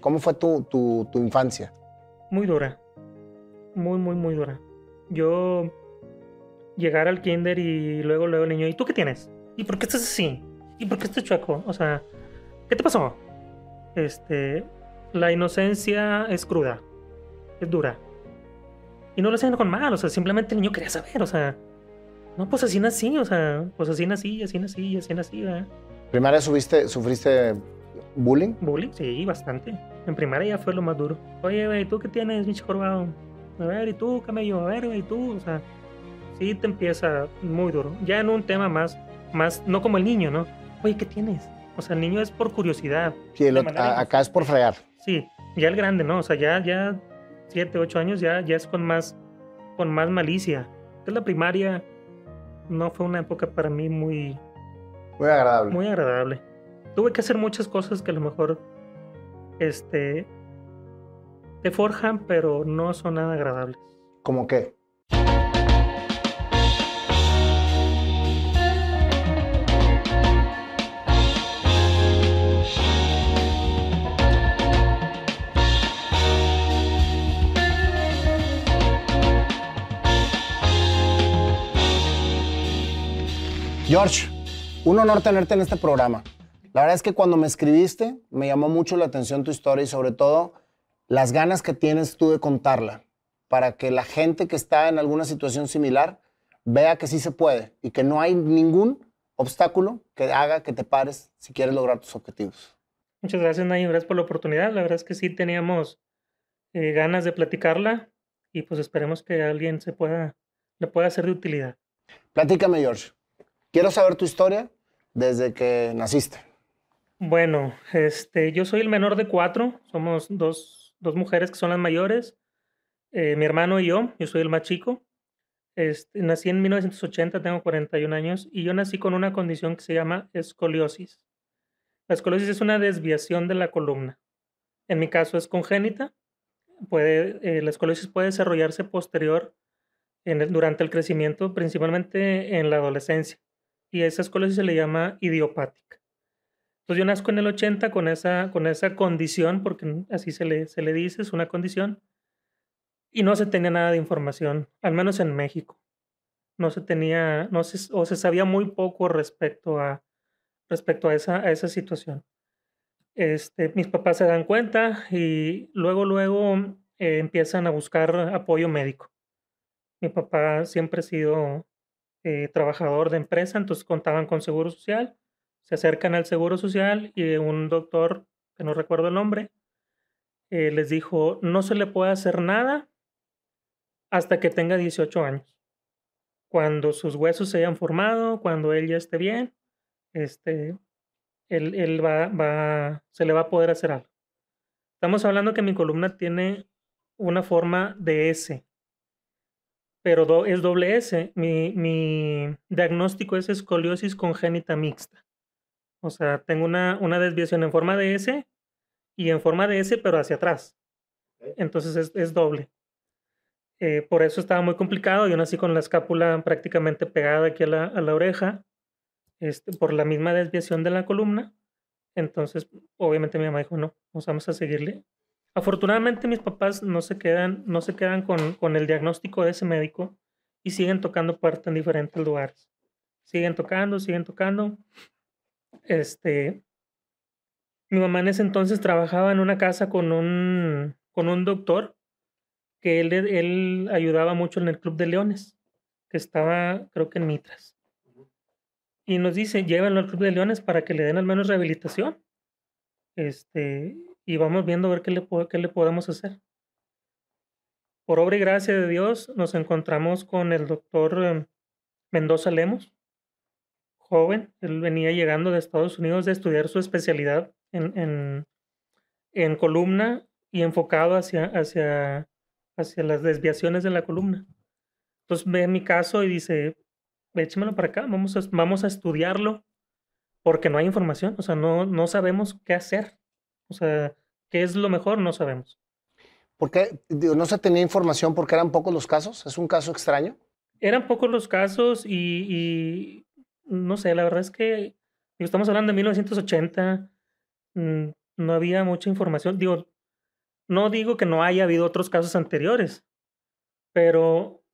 ¿Cómo fue tu, tu, tu infancia? Muy dura. Muy, muy, muy dura. Yo llegar al kinder y luego, luego el niño, ¿y tú qué tienes? ¿Y por qué estás así? ¿Y por qué estás chueco? O sea, ¿qué te pasó? Este, la inocencia es cruda, es dura. Y no lo hacen con mal, o sea, simplemente el niño quería saber, o sea, no, pues así nací, o sea, pues así nací, así nací, así nací, ¿verdad? ¿Primaria subiste, sufriste bullying? Bullying, sí, bastante. En primaria ya fue lo más duro. Oye, güey, ¿tú qué tienes, bicho jorobado? A ver, ¿y tú, camello? A ver, güey, ¿tú? O sea, sí te empieza muy duro. Ya en un tema más, más, no como el niño, ¿no? Oye, ¿qué tienes? O sea, el niño es por curiosidad. Sí, el otro- a- acá es por fregar. Sí, ya el grande, ¿no? O sea, ya, ya siete, ocho años ya, ya es con más, con más malicia. Que la primaria no fue una época para mí muy, Muy agradable. muy agradable. Tuve que hacer muchas cosas que a lo mejor, este, te forjan, pero no son nada agradables. ¿Cómo qué? George, un honor tenerte en este programa. La verdad es que cuando me escribiste me llamó mucho la atención tu historia y sobre todo las ganas que tienes tú de contarla para que la gente que está en alguna situación similar vea que sí se puede y que no hay ningún obstáculo que haga que te pares si quieres lograr tus objetivos. Muchas gracias, Nayin. Gracias por la oportunidad. La verdad es que sí teníamos eh, ganas de platicarla y pues esperemos que alguien se pueda, le pueda ser de utilidad. Platícame, George. Quiero saber tu historia desde que naciste. Bueno, este, yo soy el menor de cuatro. Somos dos, dos mujeres que son las mayores. eh, mi hermano y yo. Yo soy el más chico. Este, nací en 1980, tengo 41 años y yo nací con una condición que se llama escoliosis. La escoliosis es una desviación de la columna. En mi caso es congénita. Puede, eh, la escoliosis puede desarrollarse posterior durante el crecimiento, principalmente en la adolescencia. Y esa escoliosis se le llama idiopática. Entonces yo nazco en el 80 con esa, con esa condición, porque así se le, se le dice, es una condición, y no se tenía nada de información, al menos en México. No se tenía, no se, o se sabía muy poco respecto a, respecto a esa, a esa situación. Este, mis papás se dan cuenta y luego, luego eh, empiezan a buscar apoyo médico. Mi papá siempre ha sido eh, trabajador de empresa, entonces contaban con seguro social se acercan al Seguro Social y un doctor, que no recuerdo el nombre, eh, les dijo, no se le puede hacer nada hasta que tenga 18 años. Cuando sus huesos se hayan formado, cuando él ya esté bien, este, él, él va, va, se le va a poder hacer algo. Estamos hablando que mi columna tiene una forma de S, pero do- es doble S. Mi, mi diagnóstico es escoliosis congénita mixta. O sea, tengo una, una desviación en forma de S y en forma de S, pero hacia atrás. Entonces es, es doble. Eh, por eso estaba muy complicado. Yo nací con la escápula prácticamente pegada aquí a la, a la oreja, este, por la misma desviación de la columna. Entonces, obviamente mi mamá dijo, no, vamos a seguirle. Afortunadamente mis papás no se quedan, no se quedan con, con el diagnóstico de ese médico y siguen tocando puertas en diferentes lugares. Siguen tocando, siguen tocando. Este, mi mamá en ese entonces trabajaba en una casa con un, con un doctor que él, él ayudaba mucho en el Club de Leones, que estaba creo que en Mitras. Y nos dice, llévenlo al Club de Leones para que le den al menos rehabilitación. Este, y vamos viendo a ver qué le, qué le podemos hacer. Por obra y gracia de Dios, nos encontramos con el doctor eh, Mendoza Lemos, joven. Él venía llegando de Estados Unidos de estudiar su especialidad en, en, en columna y enfocado hacia, hacia, hacia las desviaciones de la columna. Entonces ve mi caso y dice, échemelo para acá, vamos a, vamos a estudiarlo, porque no hay información, o sea, no, no sabemos qué hacer. O sea, qué es lo mejor, no sabemos. ¿Por qué? Digo, no se tenía información porque eran pocos los casos. ¿Es un caso extraño? Eran pocos los casos y, y no sé, la verdad es que estamos hablando de 1980, mm, no había mucha información. Digo, no digo que no haya habido otros casos anteriores, pero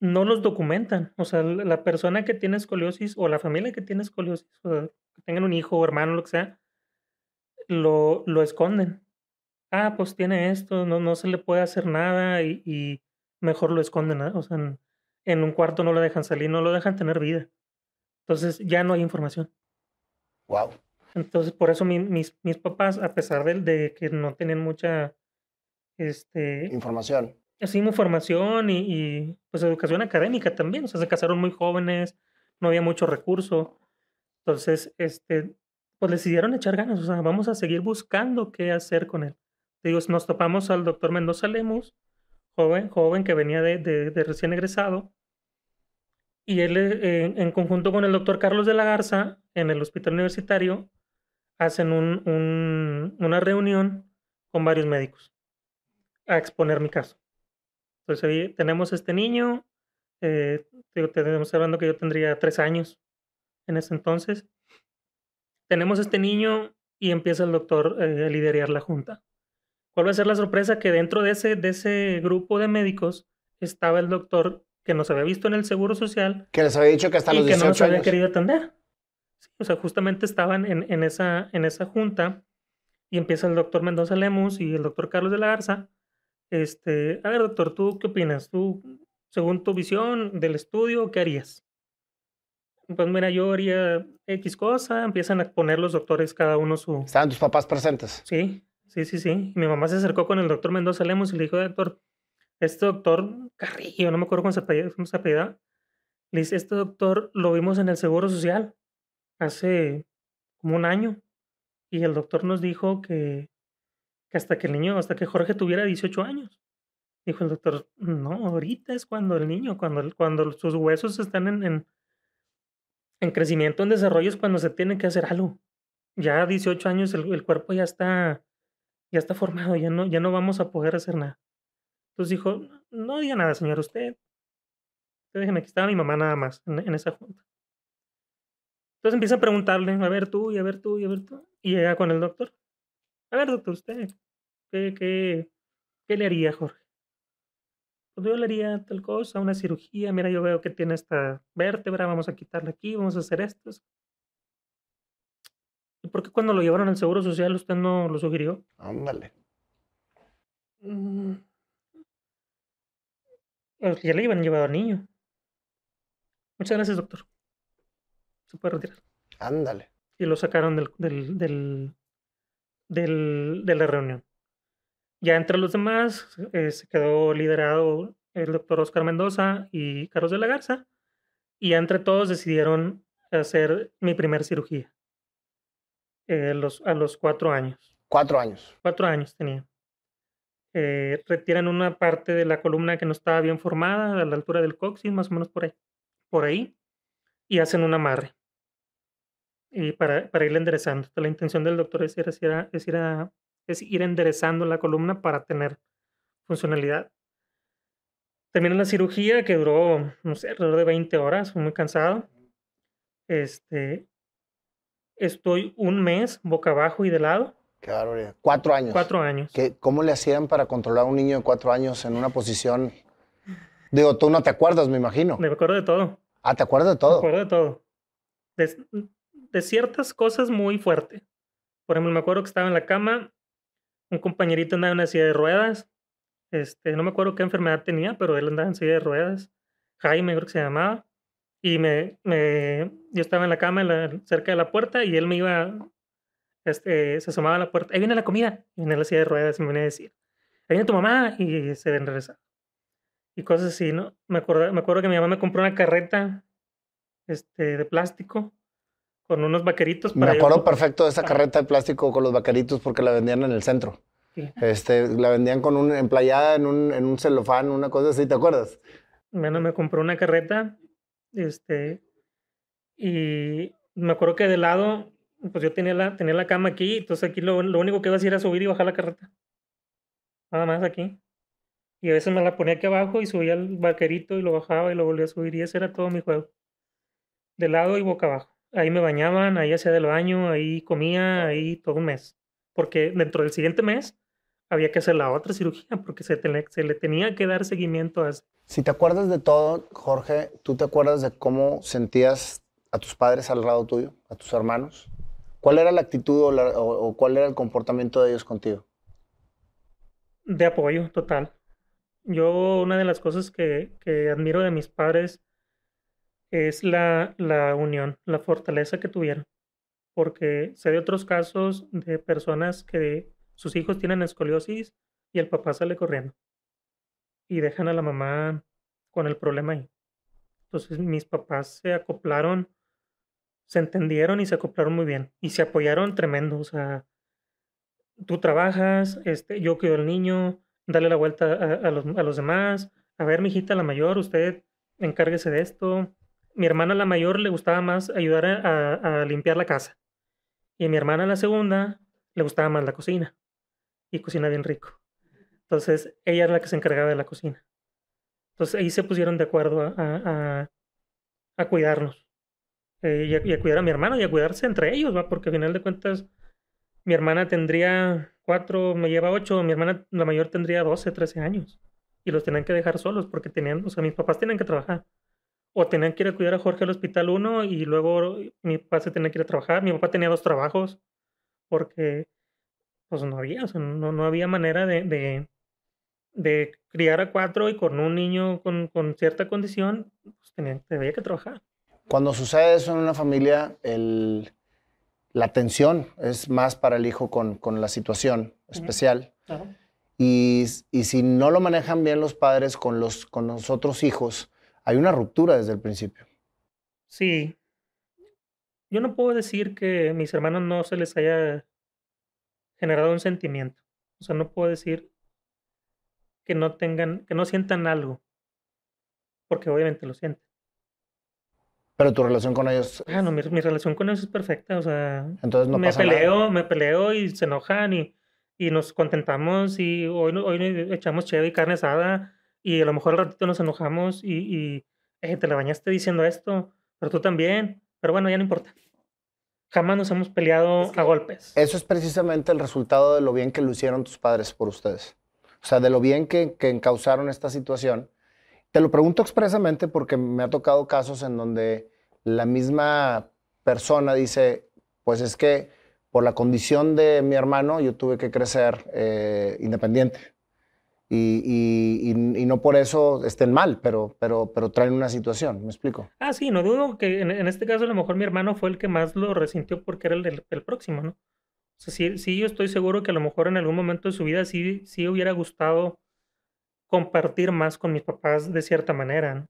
no los documentan. O sea, la persona que tiene escoliosis o la familia que tiene escoliosis, o que tengan un hijo o hermano, lo que sea, lo, lo esconden. Ah, pues tiene esto, no, no se le puede hacer nada y, mejor lo esconden. O sea, en, en, un cuarto no lo dejan salir, no lo dejan tener vida. Entonces ya no hay información. Wow. Entonces, por eso mis, mis papás, a pesar de, de, que no tenían mucha este, información. Así, información y, y, pues educación académica también. O sea, se casaron muy jóvenes, no había mucho recurso. Entonces, este, pues decidieron echar ganas. O sea, vamos a seguir buscando qué hacer con él. Digo, nos topamos al doctor Mendoza Lemus, joven, joven que venía de, de, recién egresado. Y él, eh, en conjunto con el doctor Carlos de la Garza, en el hospital universitario, hacen un, una reunión con varios médicos a exponer mi caso. Entonces ahí tenemos este niño, eh, tenemos hablando que yo tendría tres años en ese entonces. Tenemos este niño y empieza el doctor eh, a liderar la junta. ¿Cuál va a ser la sorpresa? Que dentro de ese, de ese grupo de médicos estaba el doctor que nos había visto en el Seguro Social. Que les había dicho que hasta los y que no nos había querido atender o sea, justamente estaban en, en, esa, en esa junta y empieza el doctor Mendoza Lemus y el doctor Carlos de la Garza. Este, a ver, doctor, ¿tú qué opinas? ¿Tú, según tu visión del estudio, qué harías? Pues mira, yo haría X cosa, empiezan a poner los doctores cada uno su... ¿Estaban tus papás presentes? Sí, sí, sí, sí. mi mamá se acercó con el doctor Mendoza Lemus y le dijo, doctor, este doctor Carrillo, no me acuerdo cómo se apellida, le dice, este doctor lo vimos en el Seguro Social hace como un año y el doctor nos dijo que, hasta que el niño, hasta que Jorge tuviera 18 años. Dijo el doctor, no, ahorita es cuando el niño, cuando, cuando sus huesos están en, en, en, crecimiento, en desarrollo, es cuando se tiene que hacer algo. Ya a 18 años el, el, cuerpo ya está, ya está formado, ya no, ya no vamos a poder hacer nada. Entonces dijo, no diga nada, señor, usted. usted déjeme, aquí estaba mi mamá nada más en, en esa junta. Entonces empieza a preguntarle, a ver tú, y a ver tú, y a ver tú. Y llega con el doctor. A ver, doctor, usted, ¿qué, qué, qué le haría, Jorge? Pues yo le haría tal cosa, una cirugía. Mira, yo veo que tiene esta vértebra, vamos a quitarla aquí, vamos a hacer esto. ¿Y por qué cuando lo llevaron al Seguro Social usted no lo sugirió? Ándale. Mm. Ya le iban llevado al niño. Muchas gracias, doctor se puede retirar. Ándale. Y lo sacaron del, del, del, del, de la reunión. Ya entre los demás eh, se quedó liderado el doctor Oscar Mendoza y Carlos de la Garza. Y entre todos decidieron hacer mi primer cirugía. Eh, los, a los cuatro años. Cuatro años. Cuatro años tenía. Eh, retiran una parte de la columna que no estaba bien formada, a la altura del coxis, más o menos por ahí. Por ahí. Y hacen un amarre y para, para irla enderezando. La intención del doctor es ir, es, ir es, ir es ir enderezando la columna para tener funcionalidad. Termina la cirugía que duró, no sé, alrededor de 20 horas, muy cansado. Este, estoy un mes boca abajo y de lado. Qué barbaridad. Cuatro años. Cuatro años. ¿Qué, ¿Cómo le hacían para controlar a un niño de cuatro años en una posición? Digo, tú no te acuerdas, me imagino. Me acuerdo de todo. Ah, ¿te acuerdas de todo? Me acuerdo de todo de ciertas cosas muy fuerte. Por ejemplo, me acuerdo que estaba en la cama, un compañerito andaba en una silla de ruedas. Este, no me acuerdo qué enfermedad tenía, pero él andaba en silla de ruedas. Jaime, creo que se llamaba. Y me, me yo estaba en la cama cerca de la puerta y él me iba, este, se asomaba a la puerta. Ahí viene la comida. Y viene la silla de ruedas y me venía a decir, ahí viene tu mamá. Y se regresar. Y cosas así, ¿no? Me acuerdo, me acuerdo que mi mamá me compró una carreta este, de plástico con unos vaqueritos. Para Me acuerdo perfecto de esa carreta de plástico con los vaqueritos porque la vendían en el centro. Este, la vendían con un emplayada en un, en un celofán, una cosa así, ¿te acuerdas? Bueno, me compró una carreta, este, y me acuerdo que de lado, pues yo tenía la, tenía la cama aquí, entonces aquí lo, lo único que iba a hacer era subir y bajar la carreta. Nada más aquí. Y a veces me la ponía aquí abajo y subía el vaquerito y lo bajaba y lo volvía a subir y ese era todo mi juego. De lado y boca abajo ahí me bañaban, ahí hacía del baño, ahí comía, ahí todo un mes. porque dentro del siguiente mes había que hacer la otra cirugía porque se, se le tenía que dar seguimiento a eso. Si te acuerdas de todo, Jorge, ¿tú te acuerdas de cómo sentías a tus padres al lado tuyo, a tus hermanos? ¿Cuál era la actitud o, cuál era el comportamiento de ellos contigo? De apoyo, total. Yo, una de las cosas que, que admiro de mis padres es la, la, unión, la fortaleza que tuvieron. Porque sé de otros casos de personas que sus hijos tienen escoliosis y el papá sale corriendo y dejan a la mamá con el problema ahí. Entonces mis papás se acoplaron, se entendieron y se acoplaron muy bien y se apoyaron tremendo. O sea, tú trabajas, este, yo cuido al niño, dale la vuelta a, los, a los demás. A ver, mi hijita la mayor, usted encárguese de esto. Mi hermana la mayor le gustaba más ayudar a, a limpiar la casa. Y a mi hermana la segunda le gustaba más la cocina y cocina bien rico. Entonces, ella era la que se encargaba de la cocina. Entonces, ahí se pusieron de acuerdo a, a cuidarnos. Eh, y, a, cuidar a mi hermano y a cuidarse entre ellos, ¿va? Porque al final de cuentas, mi hermana tendría cuatro, me lleva ocho, mi hermana la mayor tendría doce, trece años. Y los tenían que dejar solos porque tenían, o sea, mis papás tenían que trabajar. O tenían que ir a cuidar a Jorge al hospital uno y luego mi papá se tenía que ir a trabajar. Mi papá tenía dos trabajos porque pues no había, o sea, no, no había manera de, de, criar a cuatro y con un niño con, con cierta condición, pues tenía, que trabajar. Cuando sucede eso en una familia, el, la atención es más para el hijo con, con la situación especial. Y, y, si no lo manejan bien los padres con los, con los otros hijos, hay una ruptura desde el principio. Sí. Yo no puedo decir que mis hermanos no se les haya generado un sentimiento. O sea, no puedo decir que no tengan, que no sientan algo, porque obviamente lo sienten. Pero tu relación con ellos. Ah, no, mi, relación con ellos es perfecta. O sea, entonces no me peleo, me peleo y se enojan y, y nos contentamos y hoy, hoy echamos chévere y carne asada y a lo mejor al ratito nos enojamos y, y eh, te la bañaste diciendo esto, pero tú también. Pero bueno, ya no importa jamás nos hemos peleado a golpes. Eso es precisamente el resultado de lo bien que lo hicieron tus padres por ustedes. O sea, de lo bien que, que encauzaron esta situación. Te lo pregunto expresamente porque me ha tocado casos en donde la misma persona dice, pues es que por la condición de mi hermano yo tuve que crecer eh, independiente y, no por eso estén mal, pero, pero, pero traen una situación, ¿me explico? Ah, sí, no dudo que en, este caso a lo mejor mi hermano fue el que más lo resintió porque era el del, próximo, ¿no? Sí, sí, yo estoy seguro que a lo mejor en algún momento de su vida sí, sí hubiera gustado compartir más con mis papás de cierta manera, ¿no?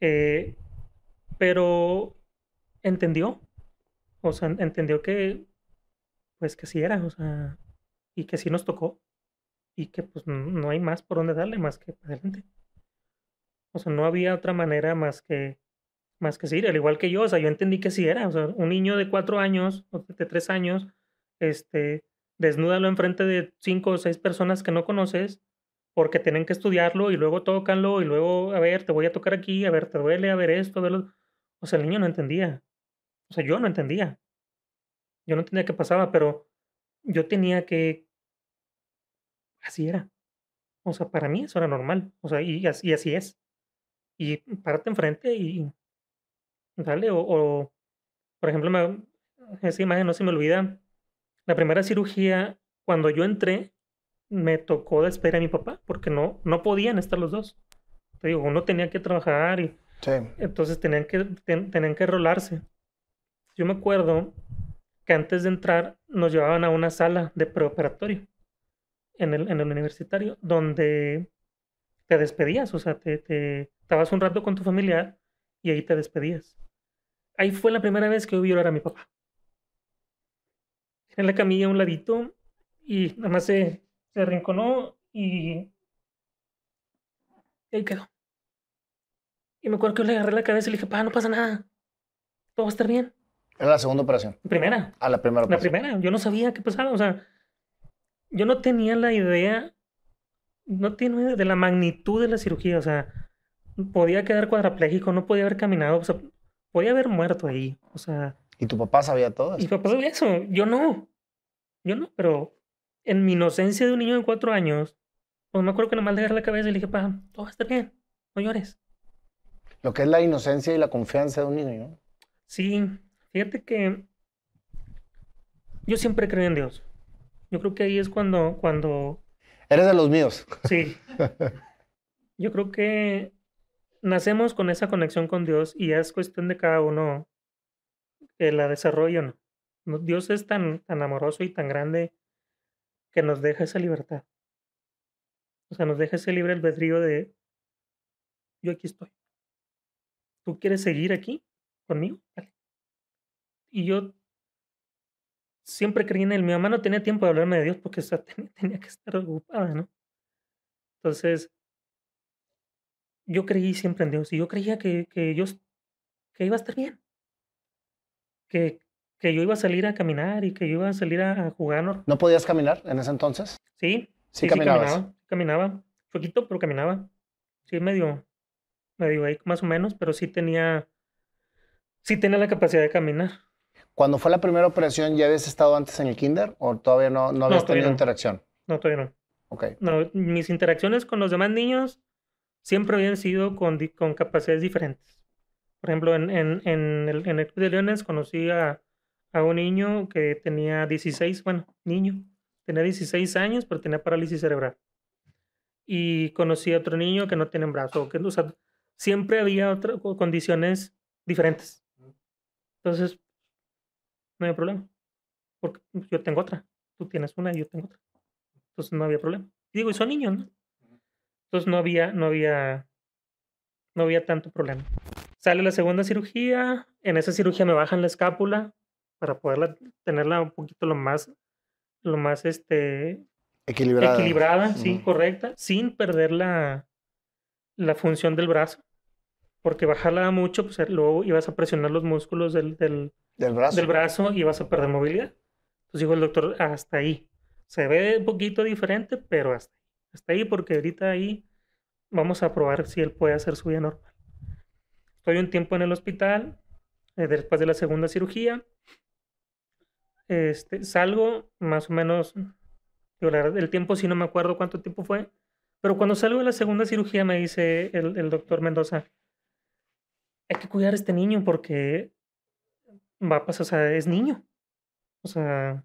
Eh, pero entendió, o sea, entendió que, pues que sí era, o sea, y que sí nos tocó y que pues no hay más por donde darle más que adelante. O sea, no había otra manera más que más que seguir, al igual que yo, o sea, yo entendí que sí era, o sea, un niño de cuatro años o de tres años, este, desnúdalo enfrente de cinco o seis personas que no conoces, porque tienen que estudiarlo y luego tócanlo y luego, a ver, te voy a tocar aquí, a ver, te duele, a ver esto, a ver O sea, el niño no entendía. O sea, yo no entendía. Yo no entendía qué pasaba, pero yo tenía que así era. O sea, para mí eso era normal. O sea, y así, así es. Y párate enfrente y dale. O, por ejemplo, esa imagen no se me olvida. La primera cirugía, cuando yo entré, me tocó despedir a mi papá porque no, no podían estar los dos. Te digo, uno tenía que trabajar y entonces tenían que, tenían que rolarse. Yo me acuerdo que antes de entrar nos llevaban a una sala de preoperatorio en el, en el universitario, donde te despedías, o sea, te, te estabas un rato con tu familiar y ahí te despedías. Ahí fue la primera vez que vi llorar a mi papá. En la camilla a un ladito y nada más se, se arrinconó y, ahí quedó. Y me acuerdo que yo le agarré la cabeza y le dije, pa, no pasa nada. Todo va a estar bien. Era la segunda operación. Primera. A la primera operación. La primera. Yo no sabía qué pasaba. O sea, yo no tenía la idea, no tenía de la magnitud de la cirugía, o sea, podía quedar cuadraplégico, no podía haber caminado, o sea, podía haber muerto ahí, o sea. ¿Y tu papá sabía todo eso? Y papá sabía eso, yo no. Yo no, pero en mi inocencia de un niño de cuatro años, pues me acuerdo que nomás le agarré la cabeza y le dije, pa, todo va a estar bien, no llores. Lo que es la inocencia y la confianza de un niño, ¿no? Sí, fíjate que yo siempre creo en Dios. Yo creo que ahí es cuando, cuando... Eres de los míos. Sí. Yo creo que nacemos con esa conexión con Dios y es cuestión de cada uno que la desarrolle no. Dios es tan, tan amoroso y tan grande que nos deja esa libertad. O sea, nos deja ese libre albedrío de yo aquí estoy. ¿Tú quieres seguir aquí conmigo? Y yo siempre creí en él. Mi mamá no tenía tiempo de hablarme de Dios porque tenía, que estar ocupada, ¿no? Entonces, yo creí siempre en Dios y yo creía que, que, yo, que iba a estar bien. Que, que yo iba a salir a caminar y que yo iba a salir a, jugar. ¿no? ¿No podías caminar en ese entonces? Sí, sí, sí, caminaba. Caminaba, poquito, pero caminaba. Sí, medio, medio ahí más o menos, pero sí tenía, sí tenía la capacidad de caminar. Cuando fue la primera operación, ¿ya habías estado antes en el kinder o todavía no, no habías tenido interacción? No, todavía no. Ok. No, mis interacciones con los demás niños siempre habían sido con, con capacidades diferentes. Por ejemplo, en, en, en, el, en el Club de Leones conocí a, a, un niño que tenía 16, bueno, niño, tenía 16 años, pero tenía parálisis cerebral. Y conocí a otro niño que no tiene brazo. Que, o sea, siempre había otras condiciones diferentes. Entonces, no había problema. Porque yo tengo otra, tú tienes una y yo tengo otra. Entonces no había problema. digo, y son niños, ¿no? Entonces no había, no había, no había tanto problema. Sale la segunda cirugía, en esa cirugía me bajan la escápula para poderla tenerla un poquito lo más, lo más este equilibrada, equilibrada sí, correcta, sin perder la, la función del brazo porque bajarla mucho, pues luego ibas a presionar los músculos del, del, del, brazo. del brazo y vas a perder movilidad. Entonces dijo el doctor, hasta ahí. Se ve un poquito diferente, pero hasta. Hasta ahí, porque ahorita ahí vamos a probar si él puede hacer su vida normal. Estoy un tiempo en el hospital, eh, después de la segunda cirugía. Este, salgo más o menos, el tiempo sí no me acuerdo cuánto tiempo fue, pero cuando salgo de la segunda cirugía me dice el, el doctor Mendoza, hay que cuidar a este niño porque va a pasar, o sea, es niño. O sea,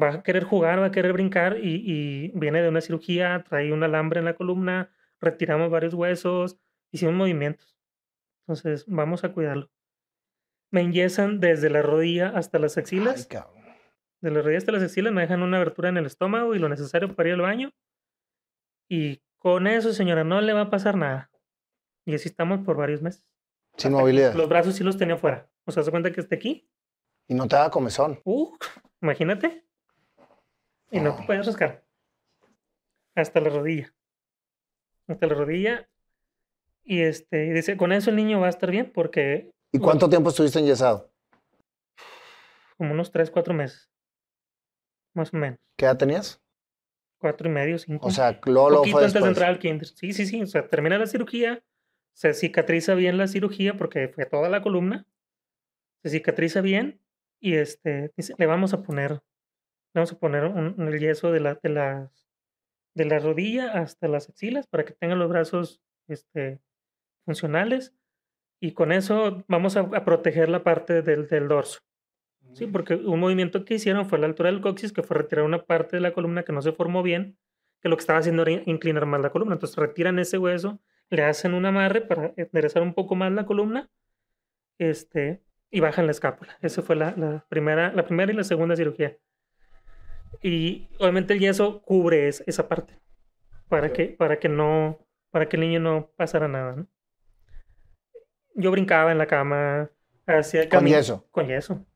va a querer jugar, va a querer brincar y, viene de una cirugía, trae un alambre en la columna, retiramos varios huesos, hicimos movimientos. Entonces, vamos a cuidarlo. Me enyesan desde la rodilla hasta las axilas. de la rodilla hasta las axilas me dejan una abertura en el estómago y lo necesario para ir al baño. Y con eso, señora, no le va a pasar nada. Y así estamos por varios meses. Sin movilidad. Los brazos sí los tenía fuera. O sea, ¿se cuenta que esté aquí? Y no te da comezón. Uh, imagínate. Y no te puedes rascar. Hasta la rodilla. Hasta la rodilla. Y este, dice, con eso el niño va a estar bien porque... ¿Y cuánto tiempo estuviste enyesado? Como unos tres, cuatro meses. Más o menos. ¿Qué edad tenías? Cuatro y medio, cinco. O sea, Lolo Poquito fue antes de entrar al kinder. Sí, sí, sí. O sea, termina la cirugía se cicatriza bien la cirugía porque fue toda la columna, se cicatriza bien y este, le vamos a poner, le vamos a poner un, el yeso de la, de, las, de la rodilla hasta las axilas para que tenga los brazos este, funcionales y con eso vamos a, proteger la parte del, del dorso. Sí, porque un movimiento que hicieron fue a la altura del coxis, que fue retirar una parte de la columna que no se formó bien, que lo que estaba haciendo era inclinar más la columna. Entonces retiran ese hueso le hacen un amarre para enderezar un poco más la columna este, y bajan la escápula. Esa fue la, primera, la primera y la segunda cirugía. Y obviamente el yeso cubre esa parte para que, para que no, para que el niño no pasara nada. Yo brincaba en la cama, hacía con yeso. Con yeso.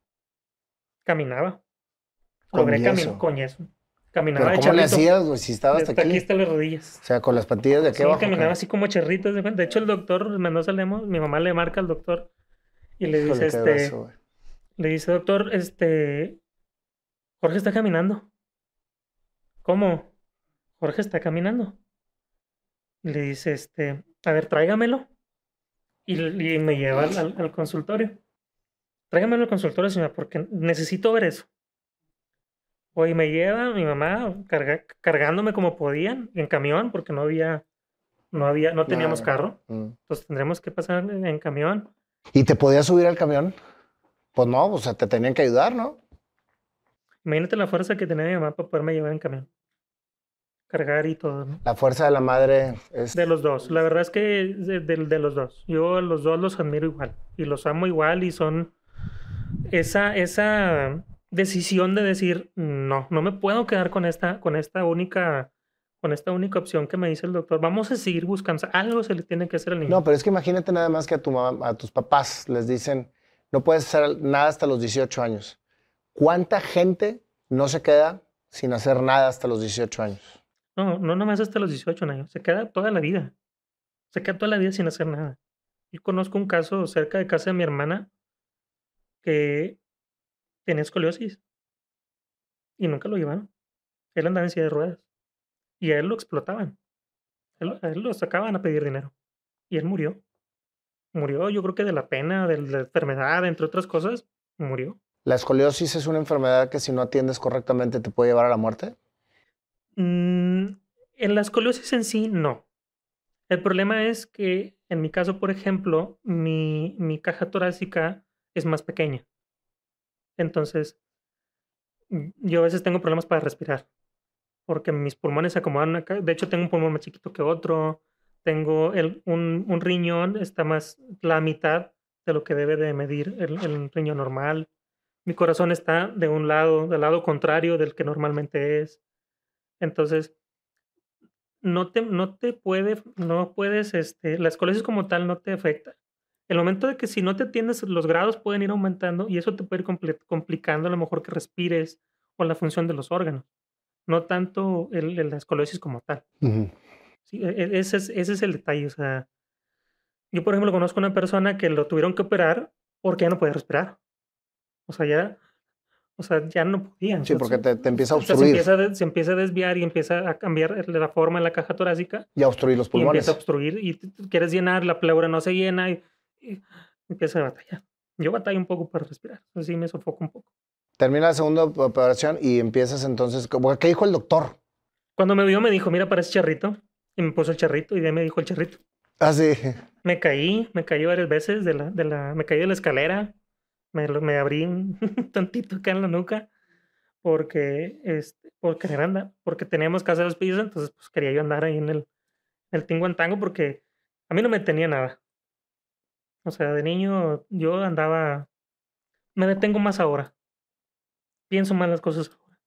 Caminaba. Con yeso. con yeso. Caminaba ¿Pero ¿Cómo le hacías, güey? Si estabas hasta aquí. aquí hasta las rodillas. O sea, con las patillas de aquí sí, caminaba así como cherritos. De hecho, el doctor Mendoza Lemos, mi mamá le marca al doctor y le dice, este... le dice, doctor, este... Jorge está caminando. ¿Cómo? Jorge está caminando. Y le dice, este... A ver, tráigamelo. Y, me lleva al, al consultorio. Tráigamelo al consultorio, señora, porque necesito ver eso. Hoy me lleva mi mamá carga- cargándome como podían en camión porque no había, no había, no teníamos Nada. carro. Mm. Entonces tendremos que pasar en camión. ¿Y te podías subir al camión? Pues no, o sea, te tenían que ayudar, ¿no? Imagínate la fuerza que tenía mi mamá para poderme llevar en camión. Cargar y todo, ¿no? La fuerza de la madre es... De los dos. La verdad es que de, de- de los dos. Yo a los dos los admiro igual. Y los amo igual y son esa, esa decisión de decir, no, no me puedo quedar con esta, con esta única, con esta única opción que me dice el doctor. Vamos a seguir buscando. Algo se le tiene que hacer al niño. No, pero es que imagínate nada más que a, tu mamá, a tus papás les dicen, no puedes hacer nada hasta los 18 años. ¿Cuánta gente no se queda sin hacer nada hasta los 18 años? No, no nomás hasta los 18 años. Se queda toda la vida. Se queda toda la vida sin hacer nada. Yo conozco un caso cerca de casa de mi hermana que tenía escoliosis y nunca lo llevaron. Él andaba en silla de ruedas y a él lo explotaban. A él, a él lo sacaban a pedir dinero y él murió. Murió, yo creo que de la pena, de la enfermedad, entre otras cosas, murió. ¿La escoliosis es una enfermedad que si no atiendes correctamente te puede llevar a la muerte? Mm, en la escoliosis en sí, no. El problema es que, en mi caso, por ejemplo, mi, mi caja torácica es más pequeña. Entonces, mm, yo a veces tengo problemas para respirar. Porque mis pulmones se acomodan acá. De hecho, tengo un pulmón más chiquito que otro. Tengo el, un, riñón, está más la mitad de lo que debe de medir el, el riñón normal. Mi corazón está de un lado, del lado contrario del que normalmente es. Entonces, no te, no te puede, no puedes, este, la escoliosis como tal no te afecta. El momento de que si no te atiendes, los grados pueden ir aumentando y eso te puede ir compli- complicando a lo mejor que respires o la función de los órganos. No tanto el, el- la escoliosis como tal. Sí, e- e- ese, es, ese es el detalle. O sea, yo, por ejemplo, conozco una persona que lo tuvieron que operar porque ya no podía respirar. O sea, ya, o sea, ya no podía. Sí, porque te, te empieza a o sea, se, obstruir empieza a, se empieza a desviar y empieza a cambiar la forma en la caja torácica y a obstruir los y pulmones. empieza a obstruir y quieres llenar, la pleura no se llena y, y empieza a batallar. Yo batallo un poco para respirar, así me sofoco un poco. Termina la segunda operación y empiezas entonces, ¿qué dijo el doctor? Cuando me vio me dijo, mira, parece charrito. Y me puso el charrito y de ahí me dijo el charrito. Ah, sí. Me caí, me caí varias veces de la, de la, me caí de la escalera, me, me abrí un tantito acá en la nuca porque, este, por querer andar, porque teníamos casa de los pisos, entonces pues quería yo andar ahí en el, en el tinguantango porque a mí no me tenía nada. O sea, de niño yo andaba, me detengo más ahora. Pienso más las cosas ahora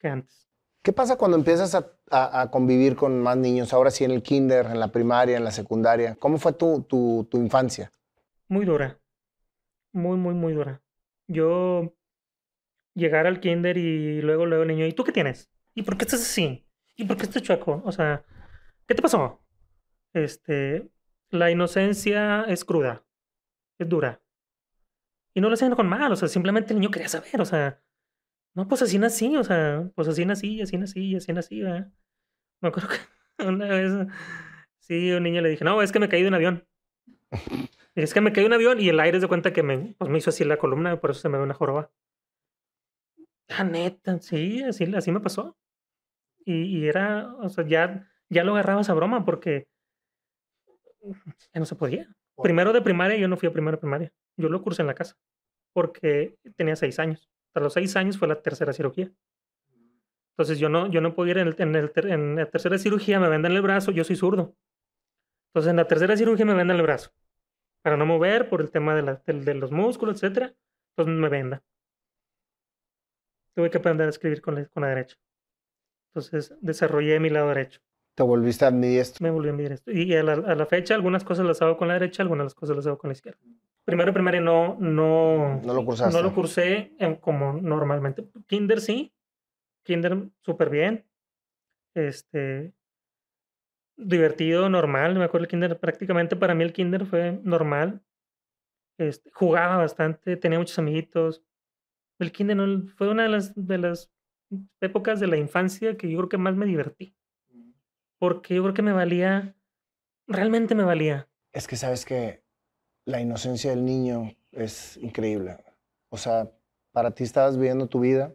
que antes. ¿Qué pasa cuando empiezas a, a- a convivir con más niños? Ahora sí, en el kinder, en la primaria, en la secundaria. ¿Cómo fue tu, tu, tu infancia? Muy dura. Muy, muy, muy dura. Yo llegar al kinder y luego, luego el niño, ¿y tú qué tienes? ¿Y por qué estás así? ¿Y por qué estás chueco? O sea, ¿qué te pasó? Este, la inocencia es cruda, es dura. Y no lo hacen con mal, o sea, simplemente el niño quería saber, o sea, no, pues así nací, o sea, pues así nací, así nací, así nací, ¿verdad? Me acuerdo que una vez, sí, un niño le dije, no, es que me caí de un avión. Y es que me caí de un avión y el aire se cuenta que me, pues me hizo así la columna, por eso se me ve una joroba. Ah, neta, sí, así, así me pasó. Y, y era, o sea, ya, ya lo agarraba esa broma porque no se podía. Primero de primaria, yo no fui a primero de primaria. Yo lo cursé en la casa porque tenía seis años. Hasta los seis años fue la tercera cirugía. Entonces yo no, yo no podía ir en, el, en, el ter- en la tercera cirugía, me vendan el brazo, yo soy zurdo. Entonces en la tercera cirugía me vendan el brazo. Para no mover por el tema de, la- del- de los músculos, etcétera. Entonces me venda. Tuve que aprender a escribir con la, con la derecha. Entonces desarrollé mi lado derecho. Te volviste ambidiestro. Me volví a enviar esto. Y a la, a la fecha algunas cosas las hago con la derecha, algunas las cosas las hago con la izquierda. Primero primaria no, no, No lo cursaste. no lo cursé en- como normalmente. Kinder sí. Kinder súper bien. Este. Divertido, normal. Me acuerdo el kinder, prácticamente para mí el kinder fue normal. Este, jugaba bastante, tenía muchos amiguitos. El kinder no- fue una de las, de las épocas de la infancia que yo creo que más me divertí. Porque yo creo que me valía, realmente me valía. Es que sabes que la inocencia del niño es increíble. O sea, para ti estabas viviendo tu vida,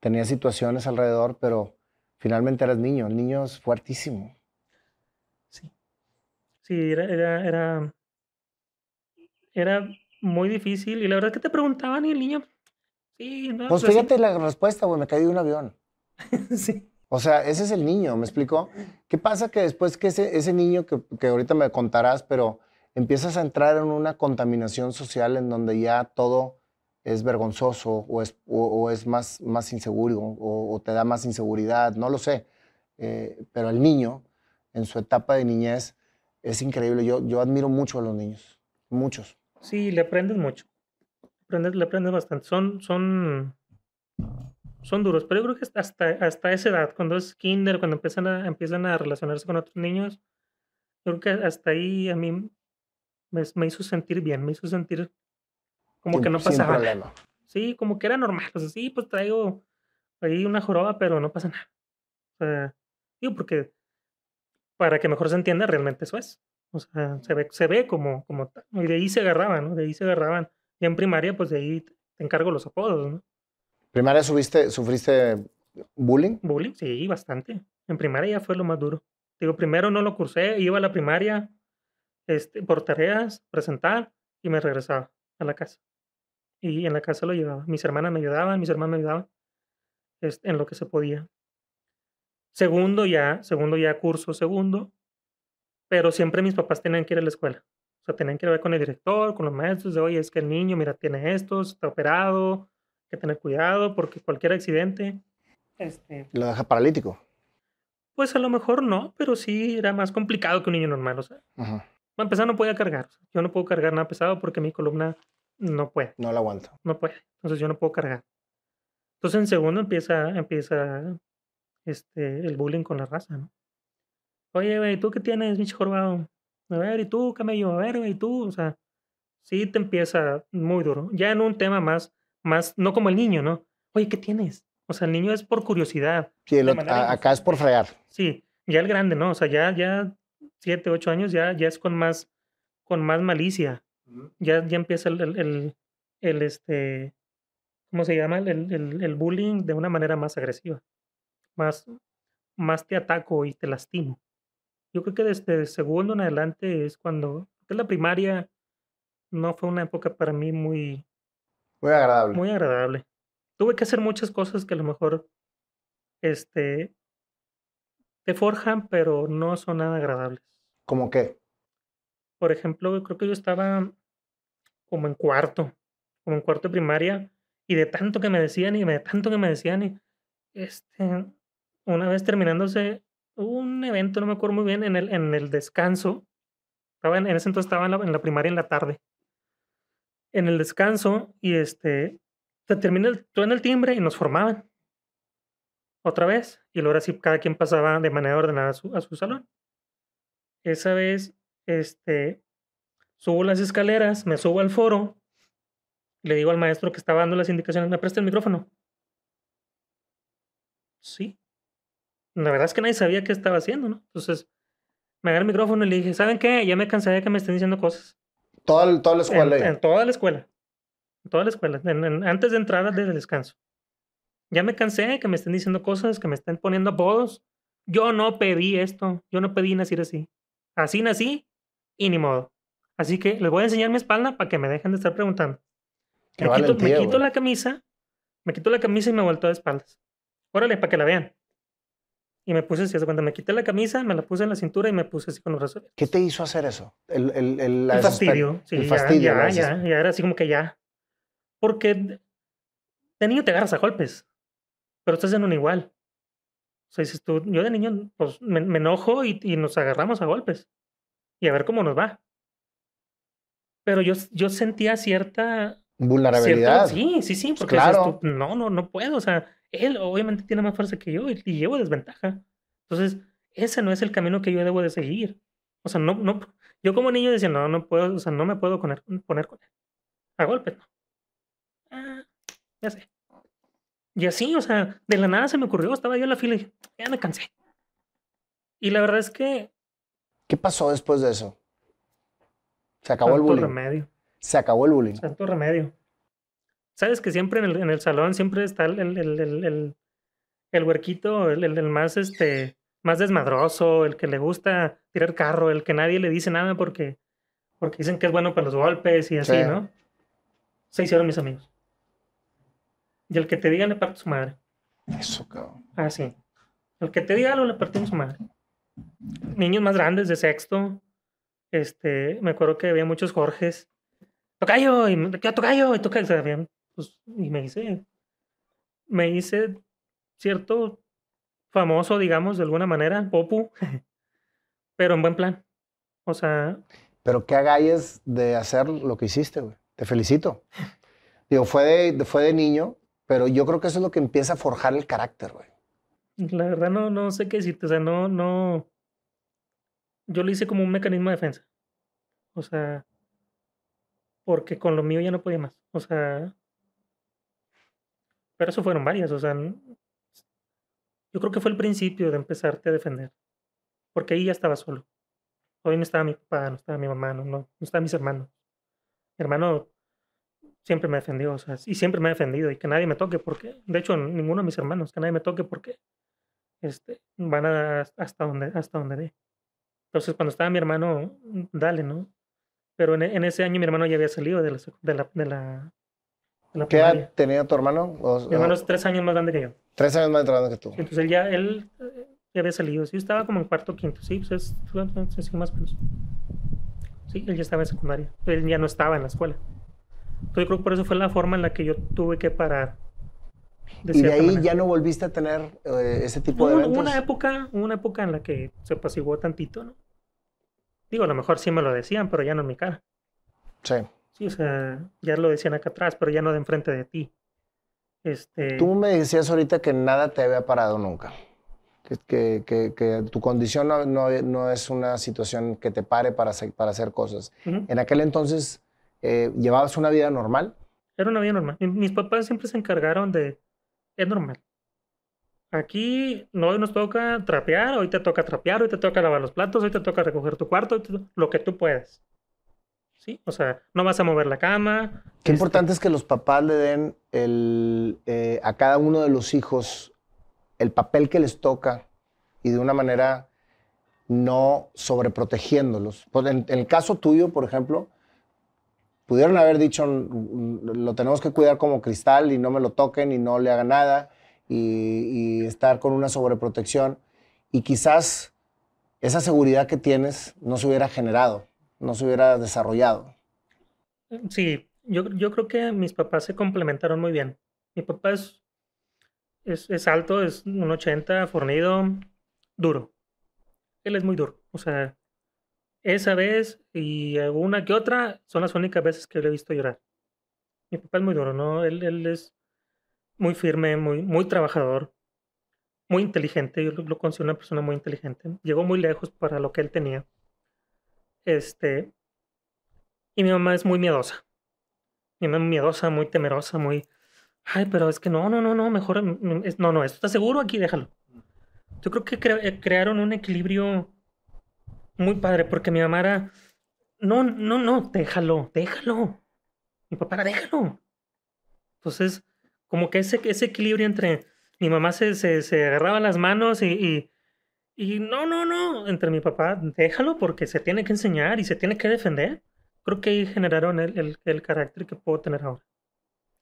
tenías situaciones alrededor, pero finalmente eras niño. El niño es fuertísimo. Sí. Sí, era, era, era, era muy difícil. Y la verdad es que te preguntaban y el niño. Sí, no, Pues pues, fíjate la respuesta, güey, me caí de un avión. sí. O sea, ese es el niño, ¿me explicó? ¿Qué pasa que después que ese, ese niño que, que ahorita me contarás, pero empiezas a entrar en una contaminación social en donde ya todo es vergonzoso o es, o, es más, más inseguro o, o, te da más inseguridad, no lo sé. Eh, pero el niño, en su etapa de niñez, es increíble. Yo, yo admiro mucho a los niños, muchos. Sí, le aprendes mucho. Aprendes, le aprendes bastante. Son, son, son duros, pero yo creo que hasta, hasta esa edad, cuando es kinder, cuando empiezan a, empiezan a relacionarse con otros niños, yo creo que hasta ahí a mí me, me hizo sentir bien, me hizo sentir como sin, que no pasaba. problema. Sí, como que era normal. O sea, sí, pues traigo ahí una joroba, pero no pasa nada. O sea, digo, porque para que mejor se entienda, realmente eso es. O sea, se ve, se ve como, como tal. Y de ahí se agarraban, ¿no? De ahí se agarraban. Ya en primaria, pues de ahí te encargo los apodos, ¿no? ¿Primaria subiste, sufriste bullying? Bullying, sí, bastante. En primaria ya fue lo más duro. Digo, primero no lo cursé, iba a la primaria este, por tareas, presentar y me regresaba a la casa. Y en la casa lo llevaba. Mis hermanas me ayudaban, mis hermanos me ayudaban este, en lo que se podía. Segundo ya, segundo ya curso segundo, pero siempre mis papás tenían que ir a la escuela. O sea, tenían que ir con el director, con los maestros, de, oye, es que el niño, mira, tiene esto, está operado, que tener cuidado porque cualquier accidente... Este, ¿Lo deja paralítico? Pues a lo mejor no, pero sí era más complicado que un niño normal. O sea, Ajá. para empezar no podía cargar. O sea, yo no puedo cargar nada pesado porque mi columna no puede, No lo aguanto. no puede. Entonces yo no puedo cargar. Entonces en segundo empieza, empieza este, el bullying con la raza, ¿no? Oye, güey, ¿tú qué tienes, bicho jorobado? A ver, ¿y tú, camello? A ver, güey, ¿tú? O sea, sí te empieza muy duro. Ya en un tema más, más, no como el niño, ¿no? Oye, ¿qué tienes? O sea, el niño es por curiosidad. Sí, el a- acá es por fregar. Sí, ya el grande, ¿no? O sea, ya, ya siete, ocho años ya, ya es con más, con más malicia. Ya, ya empieza el, el, el, el, este, ¿cómo se llama? El, el, el bullying de una manera más agresiva. Más, más te ataco y te lastimo. Yo creo que desde segundo en adelante es cuando, que la primaria no fue una época para mí muy, Muy agradable. muy agradable. Tuve que hacer muchas cosas que a lo mejor este, te forjan, pero no son nada agradables. ¿Cómo qué? Por ejemplo, creo que yo estaba como en cuarto, como en cuarto de primaria, y de tanto que me decían y de tanto que me decían, y este, una vez terminándose un evento, no me acuerdo muy bien, en el, en el descanso, estaba en, en ese entonces estaba en la, en la primaria en la tarde, en el descanso, y este, se termina el, en el timbre y nos formaban otra vez, y luego así cada quien pasaba de manera ordenada a su, a su salón. Esa vez, este, subo las escaleras, me subo al foro, le digo al maestro que estaba dando las indicaciones, ¿me presta el micrófono? Sí. La verdad es que nadie sabía qué estaba haciendo, ¿no? Entonces, me agarré el micrófono y le dije, ¿saben qué? Ya me cansé de que me estén diciendo cosas. Toda, toda la escuela. En, toda la escuela. En toda la escuela. en- antes de entrar al descanso. Ya me cansé que me estén diciendo cosas, que me estén poniendo apodos. Yo no pedí esto. Yo no pedí nacer así. Así nací y ni modo. Así que les voy a enseñar mi espalda para que me dejen de estar preguntando. Me quito, me quito la camisa, me quito la camisa y me vuelto de espaldas. Órale, para que la vean. Y me puse así, cuenta, me quité la camisa, me la puse en la cintura y me puse así con los brazos. ¿Qué te hizo hacer eso? El, el, el, El fastidio, sí, el ya, fastidio. ya, ya, ya era así como que ya. Porque de de niño te agarras a golpes, pero estás en un igual. O sea, dices tú, yo de niño pues, me, me enojo y, y nos agarramos a golpes. Y a ver cómo nos va. Pero yo, yo sentía cierta Vulnerabilidad. Cierto, sí, sí, sí, porque claro. tú, no, no, no puedo. O sea, él obviamente tiene más fuerza que yo y, y llevo desventaja. Entonces, ese no es el camino que yo debo de seguir. O sea, no, no, yo como niño decía, no, no puedo, o sea, no me puedo poner, poner con él. A golpes, no. Ah, ya sé. Y así, o sea, de la nada se me ocurrió, estaba yo en la fila y dije, ya me cansé. Y la verdad es que ¿Qué pasó después de eso? Se acabó el bullying. remedio, Se acabó el bullying. santo remedio. sabes que siempre en el, en el salón siempre está el, el, el, el, huerquito, el, el, más este más desmadroso, el que le gusta tirar carro, el que nadie le dice nada porque, porque dicen que es bueno para los golpes y así, ¿no? Se hicieron mis amigos. Y el que te diga le parte su madre. Eso, cabrón. Ah, sí. El que te diga algo le partimos su madre. Niños más grandes de sexto. Este, me acuerdo que había muchos Jorges. Tocayo, y ¿qué tocayo? Y tocayo. Pues, y me hice, me hice cierto famoso, digamos, de alguna manera, popu, pero en buen plan. O sea. Pero qué agalles de hacer lo que hiciste, güey. Te felicito. Digo, fue de, fue de niño, pero yo creo que eso es lo que empieza a forjar el carácter, güey. La verdad no, no sé qué decirte, o sea, no, no. Yo lo hice como un mecanismo de defensa. O sea, porque con lo mío ya no podía más. O sea, pero eso fueron varias, o sea, yo creo que fue el principio de empezarte a defender, porque ahí ya estaba solo. Hoy no estaba mi papá, no estaba mi mamá, no, no, estaban mis hermanos. Mi hermano siempre me defendió, o sea, y siempre me ha defendido, y que nadie me toque, porque, de hecho, ninguno de mis hermanos, que nadie me toque, porque este, van a, hasta donde, hasta donde dé. Entonces, cuando estaba mi hermano, dale, ¿no? Pero en, en ese año mi hermano ya había salido de la, de la, de la ¿Qué edad tenía tu hermano? Mi hermano es tres años más grande que yo. Tres años más grande que tú. Entonces él ya, él ya había salido. Sí, estaba como en cuarto o quinto. Sí, pues es, sí, más o menos. Sí, él ya estaba en secundaria. Él ya no estaba en la escuela. Entonces yo creo que por eso fue la forma en la que yo tuve que parar. y de ahí ya no volviste a tener eh, ese tipo de eventos. Hubo una época, una época en la que se apaciguó tantito, ¿no? Digo, a lo mejor sí me lo decían, pero ya no en mi cara. Sí. Sí, o sea, ya lo decían acá atrás, pero ya no de enfrente de ti. Este... Tú me decías ahorita que nada te había parado nunca. Que, que, que, tu condición no, no, es una situación que te pare para hacer, para hacer cosas. En aquel entonces, eh, ¿llevabas una vida normal? Era una vida normal. Mis papás siempre se encargaron de... Es normal. Aquí no nos toca trapear, hoy te toca trapear, hoy te toca lavar los platos, hoy te toca recoger tu cuarto, lo que tú puedas. ¿sí? O sea, no vas a mover la cama. Qué este importante es que los papás le den el, eh, a cada uno de los hijos el papel que les toca y de una manera no sobreprotegiéndolos. Pues en, el caso tuyo, por ejemplo, pudieron haber dicho, lo tenemos que cuidar como cristal y no me lo toquen y no le hagan nada y, estar con una sobreprotección. Y quizás esa seguridad que tienes no se hubiera generado no se hubiera desarrollado. Sí, yo, yo creo que mis papás se complementaron muy bien. Mi papá es, es, alto, es un 80, fornido, duro. Él es muy duro. O sea, esa vez y una que otra son las únicas veces que le he visto llorar. Mi papá es muy duro, ¿no? Él, él es muy firme, muy, muy trabajador, muy inteligente. Yo lo, lo considero una persona muy inteligente. Llegó muy lejos para lo que él tenía. Este. Y mi mamá es muy miedosa. Mi mamá es miedosa, muy temerosa, muy. Ay, pero es que no, no, no, no, mejor. Mm, mm, no, no, ¿esto está seguro? Aquí déjalo. Yo creo que eh, crearon un equilibrio muy padre, porque mi mamá era. No, no, no, déjalo, déjalo. Mi papá era, déjalo. Entonces, como que ese, ese equilibrio entre. Mi mamá se, se, se agarraba las manos y y no, no, no, entre mi papá, déjalo porque se tiene que enseñar y se tiene que defender. Creo que ahí generaron el, el, carácter que puedo tener ahora.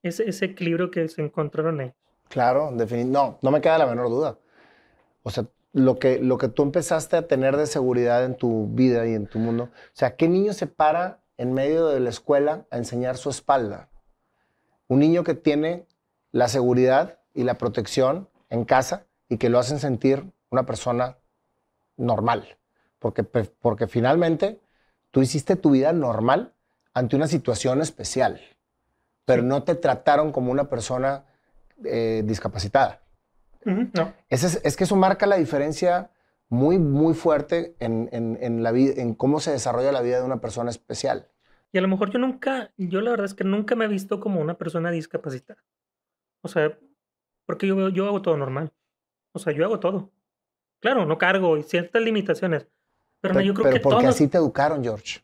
Ese, ese equilibrio que se encontraron ahí. Claro, no, no me queda la menor duda. O sea, lo que, lo que tú empezaste a tener de seguridad en tu vida y en tu mundo. O sea, ¿qué niño se para en medio de la escuela a enseñar su espalda? Un niño que tiene la seguridad y la protección en casa y que lo hacen sentir una persona normal, porque, porque finalmente tú hiciste tu vida normal ante una situación especial, pero no te trataron como una persona eh, discapacitada. no. Es, es, que eso marca la diferencia muy, muy fuerte en, en, en, la vida, en cómo se desarrolla la vida de una persona especial. Y a lo mejor yo nunca, yo la verdad es que nunca me he visto como una persona discapacitada. O sea, porque yo, yo hago todo normal. O sea, yo hago todo. Claro, no cargo y ciertas limitaciones. Pero, yo creo pero que porque así te educaron, George.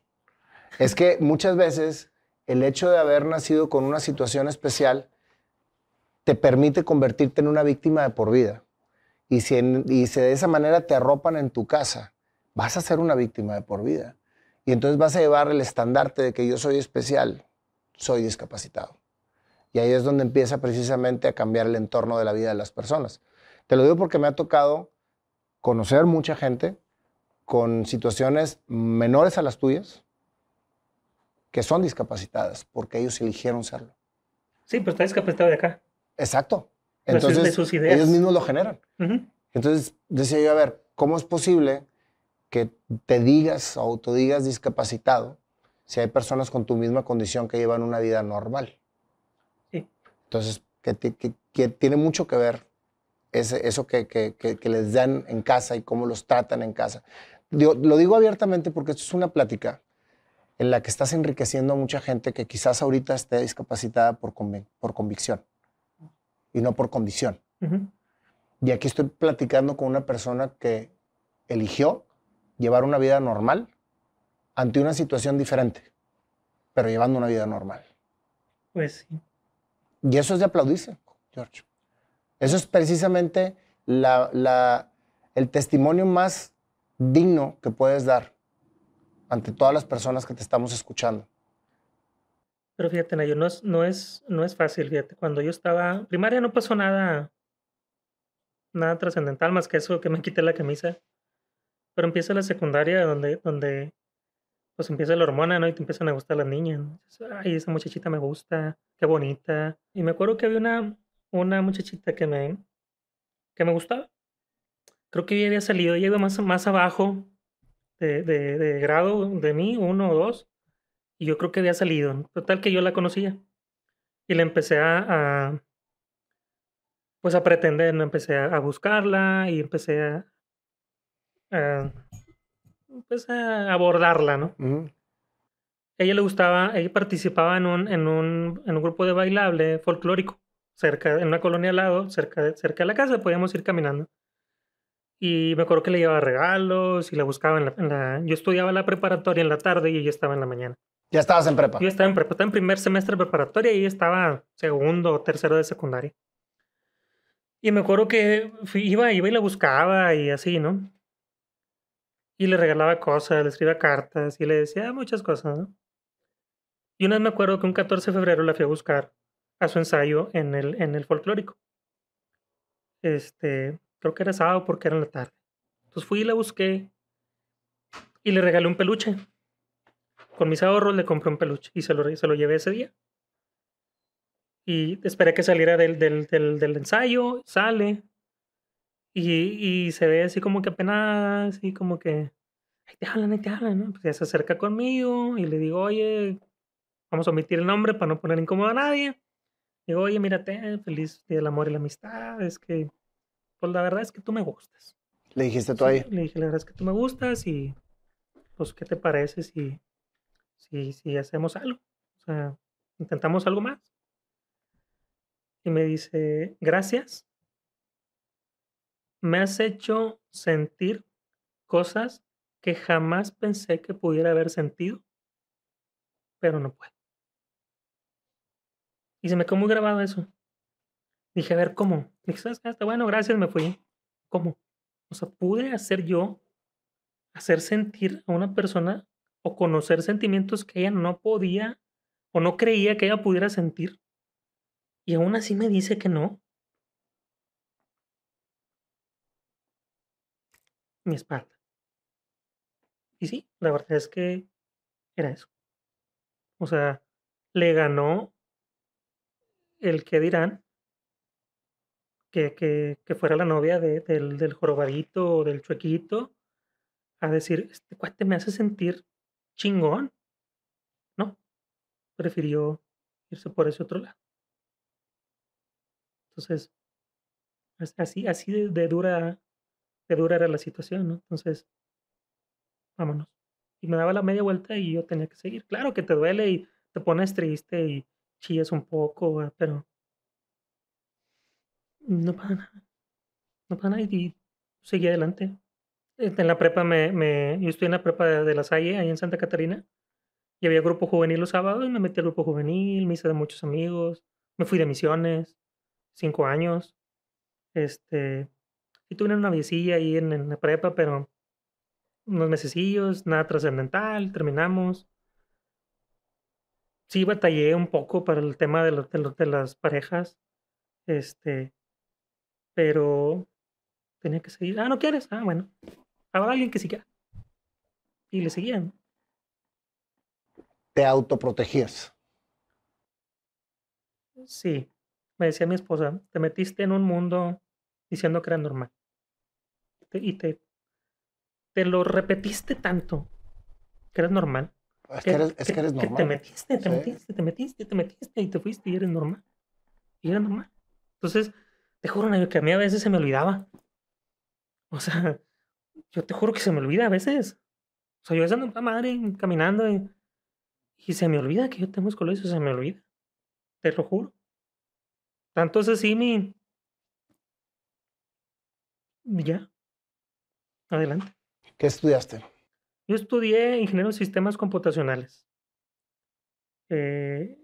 Es que muchas veces el hecho de haber nacido con una situación especial te permite convertirte en una víctima de por vida. Y si, y si de esa manera te arropan en tu casa, vas a ser una víctima de por vida. Y entonces vas a llevar el estandarte de que yo soy especial, soy discapacitado. Y ahí es donde empieza precisamente a cambiar el entorno de la vida de las personas. Te lo digo porque me ha tocado conocer mucha gente con situaciones menores a las tuyas que son discapacitadas porque ellos eligieron serlo. Sí, pero está discapacitado de acá. Exacto. Entonces, de sus ideas. ellos mismos lo generan. Entonces, decía yo, a ver, ¿cómo es posible que te digas o autodigas discapacitado si hay personas con tu misma condición que llevan una vida normal? Entonces, que, tiene mucho que ver ese, eso que, les dan en casa y cómo los tratan en casa. lo digo abiertamente porque esto es una plática en la que estás enriqueciendo a mucha gente que quizás ahorita esté discapacitada por, por convicción y no por condición. Y aquí estoy platicando con una persona que eligió llevar una vida normal ante una situación diferente, pero llevando una vida normal. Pues sí. Y eso es de aplaudirse, George. Eso es precisamente el testimonio más digno que puedes dar ante todas las personas que te estamos escuchando. Pero fíjate, Nayo, no es, no es, no es fácil, fíjate. Cuando yo estaba primaria no pasó nada, nada trascendental más que eso, que me quité la camisa. Pero empieza la secundaria donde, donde pues empieza la hormona, ¿no? Y te empiezan a gustar las niñas. Ay, esa muchachita me gusta, qué bonita. Y me acuerdo que había una, una muchachita que me, que me gustaba. Creo que ella había salido, ella iba más, más abajo de, de, grado de mí, uno o dos. Y yo creo que había salido. Total que yo la conocía. Y le empecé a, a pues a pretender. Empecé a, buscarla y empecé a pues, a abordarla, ¿no? Ella le gustaba, ella participaba en un, en un, en un grupo de bailable folclórico, cerca, en una colonia al lado, cerca, cerca de la casa, podíamos ir caminando. Y me acuerdo que le llevaba regalos y la buscaba en la, Yo estudiaba la preparatoria en la tarde y ella estaba en la mañana. ¿Ya estabas en prepa? Yo estaba en prepa, estaba en primer semestre de preparatoria y ella estaba segundo o tercero de secundaria. Y me acuerdo que iba, iba y la buscaba y así, ¿no? Y le regalaba cosas, le escribía cartas y le decía muchas cosas, ¿no? Y una vez me acuerdo que un 14 de febrero la fui a buscar a su ensayo en el, en el folclórico. Este, creo que era sábado porque era en la tarde. Entonces fui y la busqué y le regalé un peluche. Con mis ahorros le compré un peluche y se lo, se lo llevé ese día. Y esperé que saliera del, del, del, del ensayo, sale, y, y se ve así como que apenas, así como que, ahí te hablan, ahí te hablan, ¿no? Pues ya se acerca conmigo y le digo, oye, vamos a omitir el nombre para no poner incómodo a nadie. Digo, oye, mírate, feliz día del amor y la amistad. Es que, pues la verdad es que tú me gustas. ¿Le dijiste tú ahí? le dije, la verdad es que tú me gustas y, pues, ¿qué te parece si, si, si hacemos algo? O sea, intentamos algo más. Y me dice, gracias, me has hecho sentir cosas que jamás pensé que pudiera haber sentido, pero no puedo. Y se me quedó muy grabado eso. Dije, a ver, ¿cómo? Dije. Está bueno, gracias, me fui. ¿Cómo? O sea, pude hacer yo, hacer sentir a una persona o conocer sentimientos que ella no podía o no creía que ella pudiera sentir. Y aún así me dice que no. Mi espalda. Y sí, la verdad es que era eso. O sea, le ganó el que dirán que, que, fuera la novia de, del, del jorobadito o del chuequito a decir, este cuate me hace sentir chingón. No, prefirió irse por ese otro lado. Entonces, así, así de dura que dura era la situación, ¿no? Entonces, vámonos. Y me daba la media vuelta y yo tenía que seguir. Claro que te duele y te pones triste y chillas un poco, pero no pasa nada. No pasa nada y seguí adelante. Este, en la prepa me, me yo estoy en la prepa de, La Salle, ahí en Santa Catarina, Y había grupo juvenil los sábados y me metí al grupo juvenil, me hice de muchos amigos, me fui de misiones, cinco años. Este, y tuve una viecilla ahí en, en la prepa, pero unos mesecillos, nada trascendental, terminamos. Sí, batallé un poco para el tema de, los, de, las parejas, este, pero tenía que seguir. Ah, ¿no quieres? Ah, bueno. Habrá alguien que sí quiera. Y le seguían. ¿Te autoprotegías? Sí. Me decía mi esposa, te metiste en un mundo diciendo que era normal. Y te, te lo repetiste tanto que eres normal. Es que, eres, es que eres normal. te metiste, te metiste, te metiste, te metiste y te fuiste y eres normal. Y eres normal. Entonces, te juro que a mí a veces se me olvidaba. O sea, yo te juro que se me olvida a veces. O sea, yo ando la madre caminando y, y, se me olvida que yo tengo escoliosis, se me olvida. Te lo juro. Tanto es así mi... Ya. Adelante. ¿Qué estudiaste? Yo estudié ingeniero de sistemas computacionales. Eh,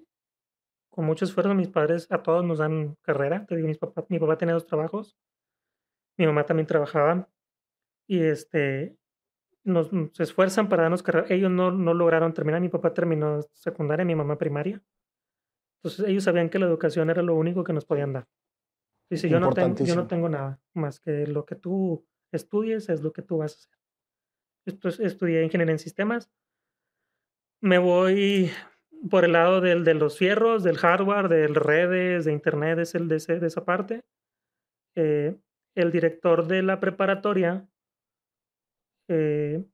con mucho esfuerzo, mis padres a todos nos dan carrera. Te digo, mis papás, mi papá tenía dos trabajos. Mi mamá también trabajaba. Y este, nos, se esfuerzan para darnos carrera. Ellos no, no lograron terminar. Mi papá terminó secundaria, mi mamá primaria. Entonces ellos sabían que la educación era lo único que nos podían dar. Dice, yo no, tengo, yo no tengo nada más que lo que tú estudies es lo que tú vas a hacer estudié ingeniería en sistemas. Me voy por el lado del, de los fierros, del hardware, de redes, de internet, es el de, de esa parte. Eh, el director de la preparatoria eh,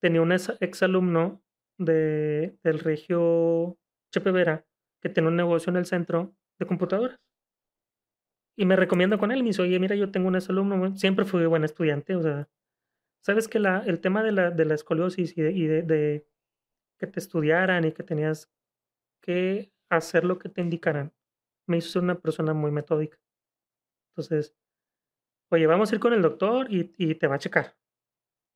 tenía un exalumno de, del regio Chepevera que tiene un negocio en el centro de computadoras. Y me recomiendo con él. Me dice, oye, mira, yo tengo un exalumno, siempre fui buen estudiante, o sea, Sabes que la, el tema de la, de la escoliosis y, de, de, que te estudiaran y que tenías que hacer lo que te indicaran, me hizo ser una persona muy metódica. Entonces, oye, vamos a ir con el doctor y, y te va a checar.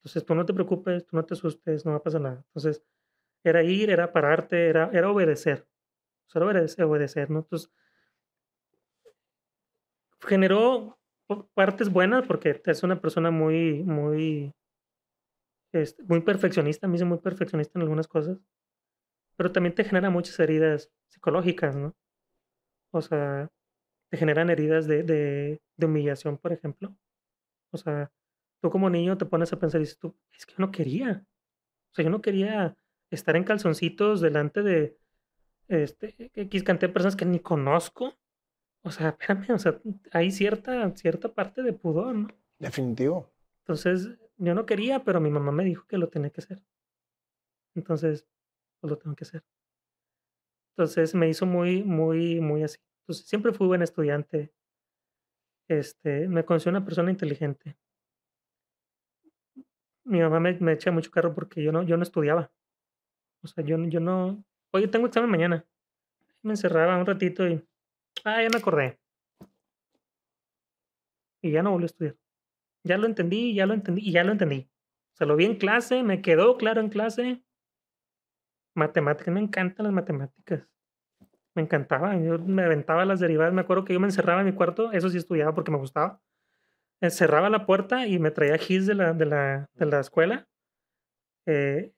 Entonces, tú no te preocupes, tú no te asustes, no va a pasar nada. Entonces, era ir, era pararte, era, era obedecer. O sea, obedecer, obedecer, ¿no? Entonces, generó partes buenas porque es una persona muy, muy, este, muy perfeccionista, a mí muy perfeccionista en algunas cosas, pero también te genera muchas heridas psicológicas, ¿no? O sea, te generan heridas de, de, de humillación, por ejemplo. O sea, tú como niño te pones a pensar y dices tú, es que yo no quería. O sea, yo no quería estar en calzoncitos delante de este, X cantidad de personas que ni conozco o sea, espérame, o sea, hay cierta, cierta parte de pudor, ¿no? Definitivo. Entonces, yo no quería, pero mi mamá me dijo que lo tenía que hacer. Entonces, pues lo tengo que hacer. Entonces, me hizo muy, muy, muy así. Entonces, siempre fui buen estudiante. Este, me considero una persona inteligente. Mi mamá me, me echa mucho carro porque yo no, yo no estudiaba. O sea, yo, yo no. Oye, tengo examen mañana. Me encerraba un ratito y Ah, ya me acordé. Y ya no volví a estudiar. Ya lo entendí, ya lo entendí, y ya lo entendí. O sea, lo vi en clase, me quedó claro en clase. Matemáticas, me encantan las matemáticas. Me encantaba, yo me aventaba las derivadas. Me acuerdo que yo me encerraba en mi cuarto, eso sí estudiaba porque me gustaba. Cerraba la puerta y me traía gis de la, de la, de la escuela. Eh,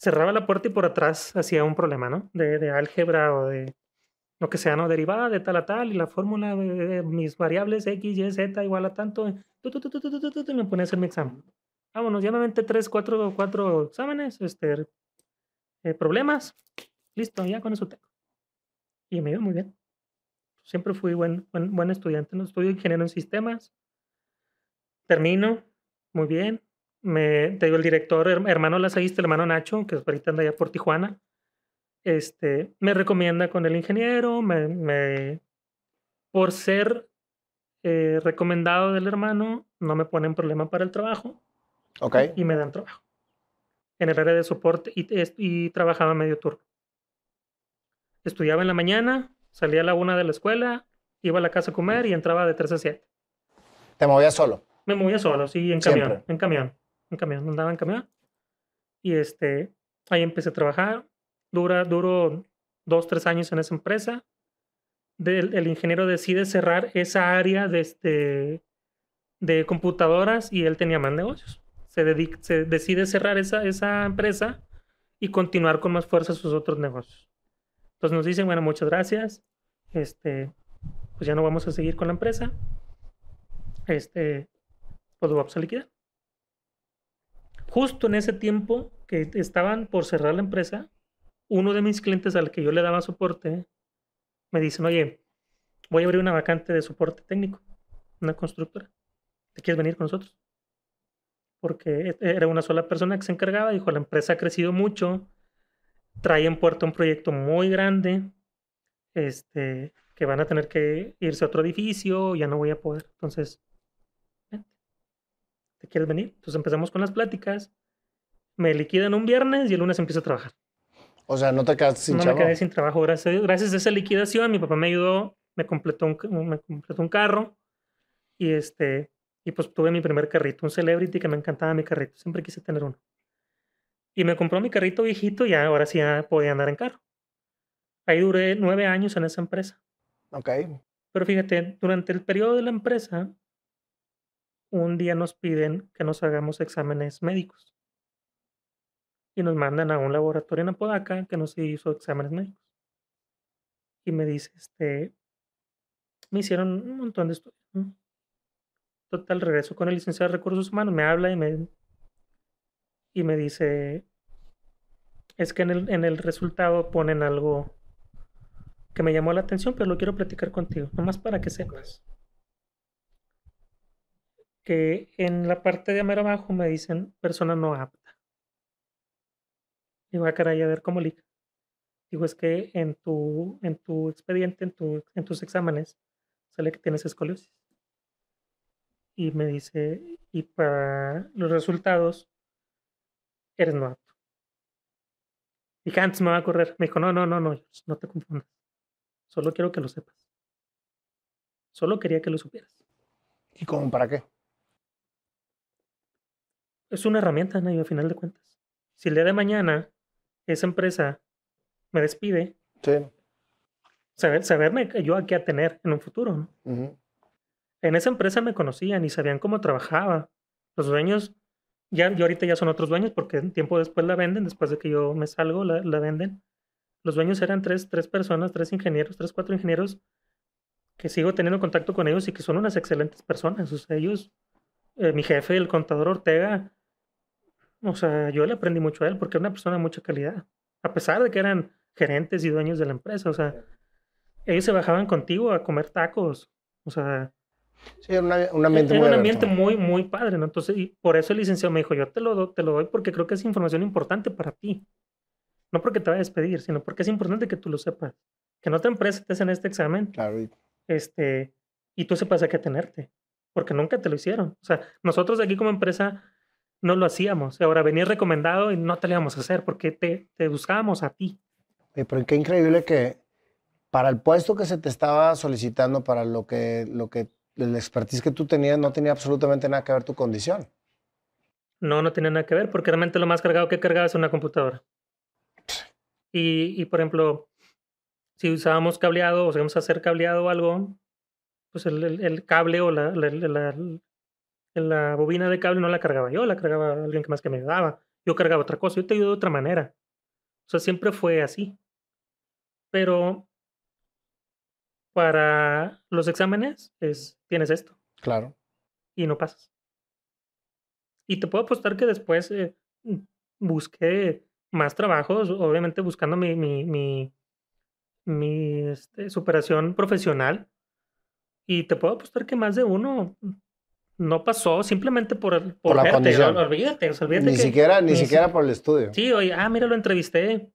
cerraba la puerta y por atrás hacía un problema, ¿no? De, de álgebra o de lo que sea, ¿no? Derivada de tal a tal y la fórmula de mis variables x, y, z igual a tanto. y me pone a hacer mi examen. Vámonos, ya me aventé tres, cuatro, cuatro exámenes, este, eh, problemas. Listo, ya con eso tengo. Y me iba muy bien. Siempre fui buen, buen, buen estudiante. ¿no? Estudio ingeniero en sistemas. Termino muy bien. Me, te digo, el director, hermano Lazaíste, el hermano Nacho, que ahorita anda allá por Tijuana este, me recomienda con el ingeniero, me, por ser eh, recomendado del hermano, no me ponen problema para el trabajo. Ok. Y me dan trabajo. En el área de soporte y, y trabajaba medio turno. Estudiaba en la mañana, salía a la una de la escuela, iba a la casa a comer y entraba de 3 a 7. ¿Te movías solo? Me movía solo, sí, en camión, en camión, en camión, andaba en camión. Y este, Ahí empecé a trabajar. Dura, duro dos, tres años en esa empresa. el ingeniero decide cerrar esa área de, este, de computadoras y él tenía más negocios. Se, se decide cerrar esa, esa empresa y continuar con más fuerza sus otros negocios. Entonces nos dicen, bueno, muchas gracias. Este, pues ya no vamos a seguir con la empresa. Este, pues lo vamos a liquidar. Justo en ese tiempo que estaban por cerrar la empresa, uno de mis clientes al que yo le daba soporte me dicen, oye, voy a abrir una vacante de soporte técnico, una constructora. ¿Te quieres venir con nosotros? Porque e-, era una sola persona que se encargaba, dijo, la empresa ha crecido mucho, trae en puerto un proyecto muy grande, este, que van a tener que irse a otro edificio, ya no voy a poder. Entonces, ¿te quieres venir? Entonces empezamos con las pláticas, me liquidan un viernes y el lunes empiezo a trabajar. O sea, no te quedaste sin trabajo. No me quedé sin trabajo. Gracias, gracias a esa liquidación, mi papá me ayudó, me completó un, me completó un carro y este y pues tuve mi primer carrito, un Celebrity que me encantaba mi carrito, siempre quise tener uno. Y me compró mi carrito viejito y ahora sí ya podía andar en carro. Ahí duré nueve años en esa empresa. Ok. Pero fíjate, durante el periodo de la empresa, un día nos piden que nos hagamos exámenes médicos y nos mandan a un laboratorio en Apodaca que nos hizo exámenes médicos. Y me dice, este, me hicieron un montón de estudios. Total, regreso con el licenciado de recursos humanos, me habla y me, y me dice, es que en el, en el resultado ponen algo que me llamó la atención, pero lo quiero platicar contigo, nomás para que sepas. Que en la parte de amero abajo me dicen persona no apta. Digo, ah, caray, a ver cómo liga. Digo, es que en tu, en tu expediente, en, tu, en tus exámenes, sale que tienes escoliosis. Y me dice, y para los resultados, eres no apto. Dije, antes me va a correr. Me dijo, no, no, no, no, no te confundas. Solo quiero que lo sepas. Solo quería que lo supieras. ¿Y cómo para qué? Es una herramienta, ¿no? a final de cuentas. Si el día de mañana esa empresa me despide, saber, saberme yo aquí a tener en un futuro. En esa empresa me conocían y sabían cómo trabajaba. Los dueños, ya, yo ahorita ya son otros dueños porque tiempo después la venden, después de que yo me salgo, la, la venden. Los dueños eran tres, tres personas, tres ingenieros, tres, cuatro ingenieros que sigo teniendo contacto con ellos y que son unas excelentes personas. O sea, ellos, eh, mi jefe, el contador Ortega, o sea, yo le aprendí mucho a él porque era una persona de mucha calidad. A pesar de que eran gerentes y dueños de la empresa. O sea, ellos se bajaban contigo a comer tacos. O sea. Sí, era un ambiente, muy, un ambiente muy, muy padre, ¿no? Entonces, y por eso el licenciado me dijo, yo te lo, te lo doy porque creo que es información importante para ti. No porque te vaya a despedir, sino porque es importante que tú lo sepas. Que en otra empresa te hacen este examen. Claro. Este, y tú sepas a qué tenerte. Porque nunca te lo hicieron. O sea, nosotros aquí como empresa no lo hacíamos. Ahora venía recomendado y no te lo íbamos a hacer porque te, te buscábamos a ti. Pero qué increíble que para el puesto que se te estaba solicitando, para lo que, lo que, el expertise que tú tenías, no tenía absolutamente nada que ver tu condición. No, no tenía nada que ver porque realmente lo más cargado que cargaba es una computadora. Y, y por ejemplo, si usábamos cableado o a hacer cableado o algo, pues el, el, cable o la, la, la bobina de cable no la cargaba yo, la cargaba alguien que más que me ayudaba. Yo cargaba otra cosa, yo te ayudo de otra manera. O sea, siempre fue así. Pero para los exámenes es, tienes esto. Claro. Y no pasas. Y te puedo apostar que después eh, busqué más trabajos, obviamente buscando mi, mi, mi, mi este, superación profesional. Y te puedo apostar que más de uno no pasó simplemente por, por, la condición. Olvídate, olvídate ni siquiera, ni, siquiera por el estudio. Sí, oye, ah, mira, lo entrevisté.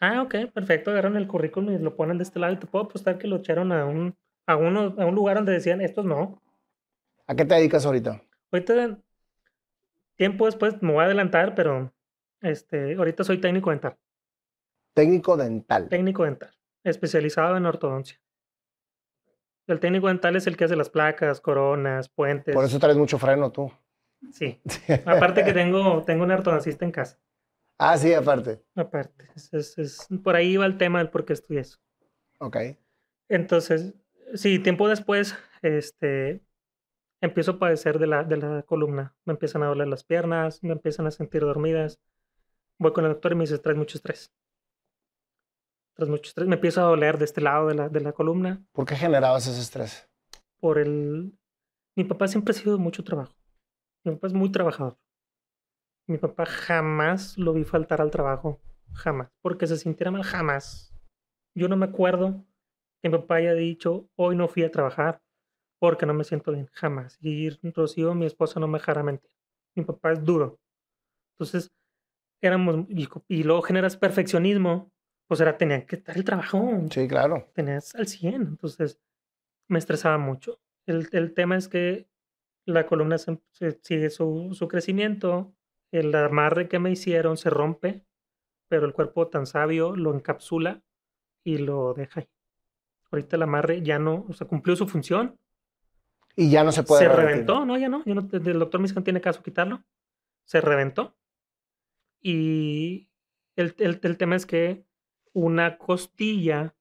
Ah, ok, perfecto. Agarran el currículum y lo ponen de este lado y te puedo apostar que lo echaron a un, a uno, a un lugar donde decían, estos no. ¿A qué te dedicas ahorita? Ahorita, tiempo después me voy a adelantar, pero este, ahorita soy técnico dental. Técnico dental. Técnico dental, especializado en ortodoncia. El técnico dental es el que hace las placas, coronas, puentes. Por eso traes mucho freno tú. Sí. Aparte que tengo, tengo un ortodoncista en casa. Ah, sí, aparte. Aparte. Es, es, por ahí va el tema del por qué estudié eso. Ok. Entonces, sí, tiempo después, este, empiezo a padecer de la, de la columna. Me empiezan a doler las piernas, me empiezan a sentir dormidas. Voy con el doctor y me dice, traes mucho estrés. Traes mucho estrés. Me empieza a doler de este lado de la, de la columna. ¿Por qué generabas ese estrés? Por el... Mi papá siempre ha sido mucho trabajo. Mi papá es muy trabajador. Mi papá jamás lo vi faltar al trabajo. Jamás. Porque se sintiera mal, jamás. Yo no me acuerdo que mi papá haya dicho, hoy no fui a trabajar porque no me siento bien. Jamás. Y Rocío, mi esposa, no me dejará mentir. Mi papá es duro. Entonces, éramos, y, luego generas perfeccionismo, pues era, tenía que estar el trabajo. Sí, claro. Tenías al 100. Entonces, me estresaba mucho. El, el tema es que la columna se, sigue su, su, crecimiento, el amarre que me hicieron se rompe, pero el cuerpo tan sabio lo encapsula y lo deja ahí. Ahorita el amarre ya no, o sea, cumplió su función. Y ya no se puede. Se reventó, no, ya no. no el doctor me dice que no tiene caso quitarlo. Se reventó. Y el, el, el tema es que una costilla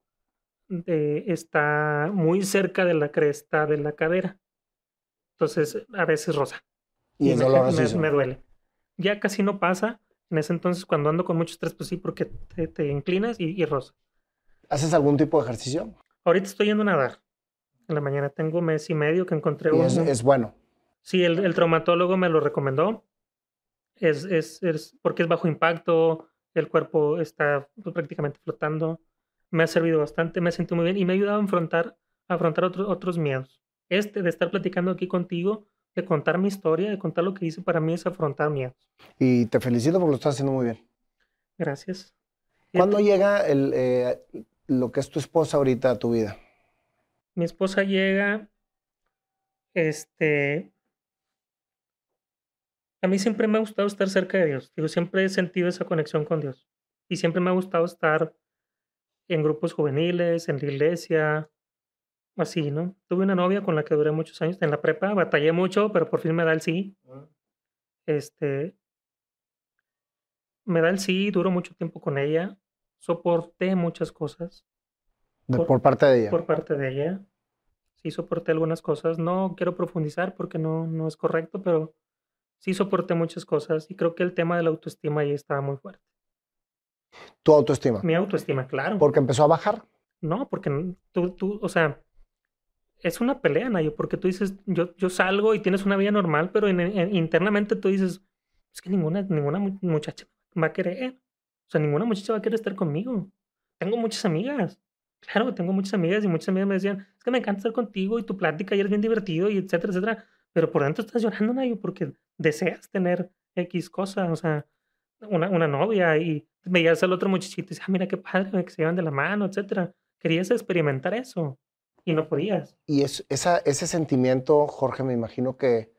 de, está muy cerca de la cresta de la cadera. Entonces, a veces rosa. Y, y me, me, duele. Ya casi no pasa. En ese entonces, cuando ando con mucho estrés, pues sí, porque te, te inclinas y, y, rosa. ¿Haces algún tipo de ejercicio? Ahorita estoy yendo a nadar. En la mañana tengo mes y medio que encontré y es, es, bueno. Sí, el, el, traumatólogo me lo recomendó. Es, es, es, porque es bajo impacto, el cuerpo está prácticamente flotando. Me ha servido bastante, me he sentido muy bien y me ha ayudado a afrontar, a afrontar otros, otros miedos. Este de estar platicando aquí contigo, de contar mi historia, de contar lo que hice, para mí es afrontar miedos. Y te felicito porque lo estás haciendo muy bien. Gracias. ¿Cuándo llega el, eh, lo que es tu esposa ahorita a tu vida? Mi esposa llega, este, a mí siempre me ha gustado estar cerca de Dios. Digo, siempre he sentido esa conexión con Dios. Y siempre me ha gustado estar en grupos juveniles, en la iglesia, así, ¿no? Tuve una novia con la que duré muchos años en la prepa, batallé mucho, pero por fin me da el sí. Este, me da el sí, duro mucho tiempo con ella, soporté muchas cosas. por, por, parte de ella. Por parte de ella. Sí, soporté algunas cosas. No quiero profundizar porque no, no es correcto, pero sí soporté muchas cosas y creo que el tema de la autoestima ahí estaba muy fuerte. ¿Tu autoestima? Mi autoestima, claro. ¿Porque empezó a bajar? No, porque tú, tú o sea, es una pelea, Nayo, porque tú dices, yo, yo salgo y tienes una vida normal, pero internamente tú dices, es que ninguna, ninguna muchacha va a querer. O sea, ninguna muchacha va a querer estar conmigo. Tengo muchas amigas. Claro, tengo muchas amigas y muchas amigas me decían, es que me encanta estar contigo y tu plática y eres bien divertido y etcétera, etcétera pero por dentro estás llorando, Nayo, porque deseas tener X cosa, o sea, una, una novia y veías al otro muchachito y dices, ah, mira qué padre, que se llevan de la mano, etcétera. Querías experimentar eso y no podías. Y es, esa, ese sentimiento, Jorge, me imagino que,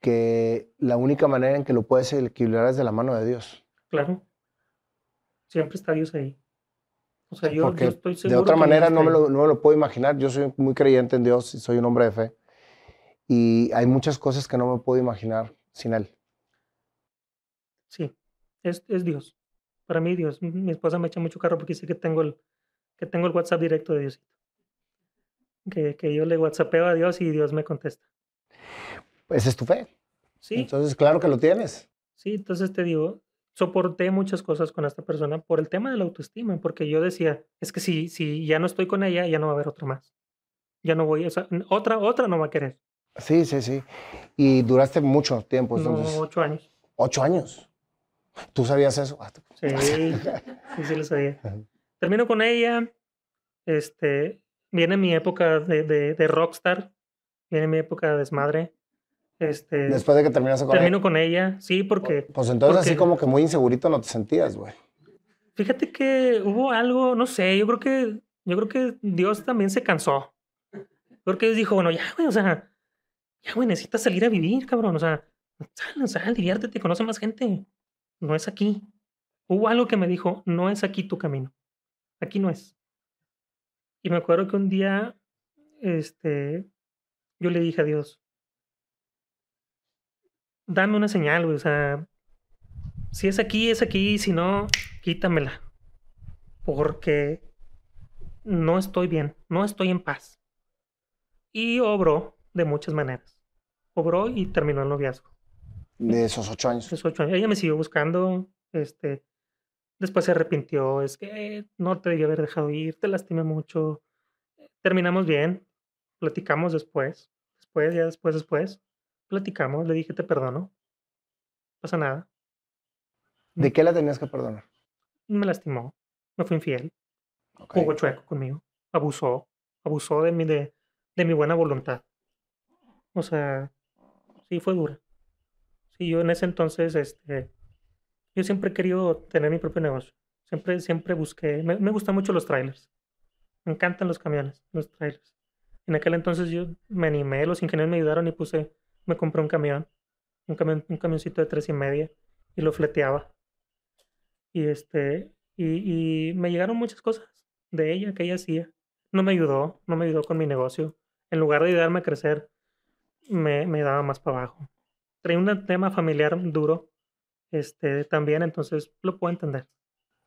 que la única manera en que lo puedes equilibrar es de la mano de Dios. Claro. Siempre está Dios ahí. O sea, yo, yo estoy seguro. De otra manera no me, lo, no me lo puedo imaginar. Yo soy muy creyente en Dios y soy un hombre de fe. Y hay muchas cosas que no me puedo imaginar sin Él. Sí, es, es Dios. Para mí, Dios. Mi esposa me echa mucho carro porque dice que tengo el, que tengo el WhatsApp directo de Diosito. Que, que yo le WhatsAppeo a Dios y Dios me contesta. Esa es tu fe. Sí. Entonces, claro que lo tienes. Sí, entonces te digo, soporté muchas cosas con esta persona por el tema de la autoestima, porque yo decía, es que si, si ya no estoy con ella, ya no va a haber otra más. Ya no voy, o sea, otra, otra no va a querer. Sí, sí, sí. Y duraste mucho tiempo, entonces. No, ocho años. ¿Ocho años? ¿Tú sabías eso? Ah, sí, sí, sí lo sabía. Termino con ella. Este, viene mi época de, de, de rockstar. Viene mi época de desmadre. Este, Después de que terminas con termino con ella, sí, porque... Pues entonces así como que muy insegurito no te sentías, güey. Fíjate que hubo algo, no sé, yo creo que, yo creo que Dios también se cansó. Porque Dios dijo, bueno, ya, güey, o sea, ya, güey, necesitas salir a vivir, cabrón. O sea, sal, sal, diviértete, conoce más gente. No es aquí. Hubo algo que me dijo, no es aquí tu camino. Aquí no es. Y me acuerdo que un día, este, yo le dije a Dios, dame una señal, güey. O sea, si es aquí, es aquí, si no, quítamela. Porque no estoy bien, no estoy en paz. Y obró de muchas maneras. Obró y terminó el noviazgo. De esos ocho años. Esos ocho años. Ella me siguió buscando, este, después se arrepintió, es que no te debí haber dejado ir, te lastimé mucho. Terminamos bien, platicamos después, después, ya después, después, platicamos, le dije te perdono, no pasa nada. ¿De qué la tenías que perdonar? Me lastimó, me fue infiel, jugó chueco conmigo, abusó, abusó de mi, de, de mi buena voluntad. O sea, sí fue dura. Sí, yo en ese entonces, este, yo siempre he querido tener mi propio negocio. Siempre, siempre busqué, me, me gustan mucho los trailers. Me encantan los camiones, los trailers. En aquel entonces yo me animé, los ingenieros me ayudaron y puse, me compré un camión, un camión, un camioncito de tres y media y lo fleteaba. Y este, y, y me llegaron muchas cosas de ella que ella hacía. No me ayudó, no me ayudó con mi negocio. En lugar de ayudarme a crecer, me, me daba más para abajo. Traía un tema familiar duro este, también, entonces lo puedo entender.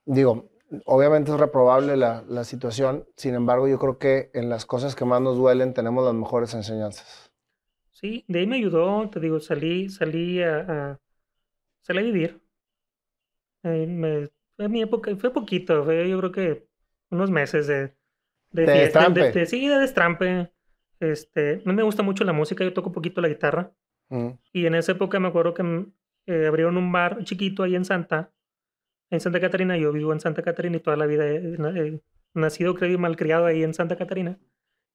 Digo, obviamente es reprobable la, la, situación, sin embargo yo creo que en las cosas que más nos duelen tenemos las mejores enseñanzas. Sí, de ahí me ayudó, te digo, salí, salí a, a salí a vivir. Eh, me, fue mi época, fue poquito, fue yo creo que unos meses de, de, de destrampe. De, de, sí, de destrampe. Este, a mí me gusta mucho la música, yo toco poquito la guitarra. Mm. Y en esa época me acuerdo que eh, abrieron un bar chiquito ahí en Santa, en Santa Catarina. Yo vivo en Santa Catarina y toda la vida he, he nacido, creo, y malcriado ahí en Santa Catarina.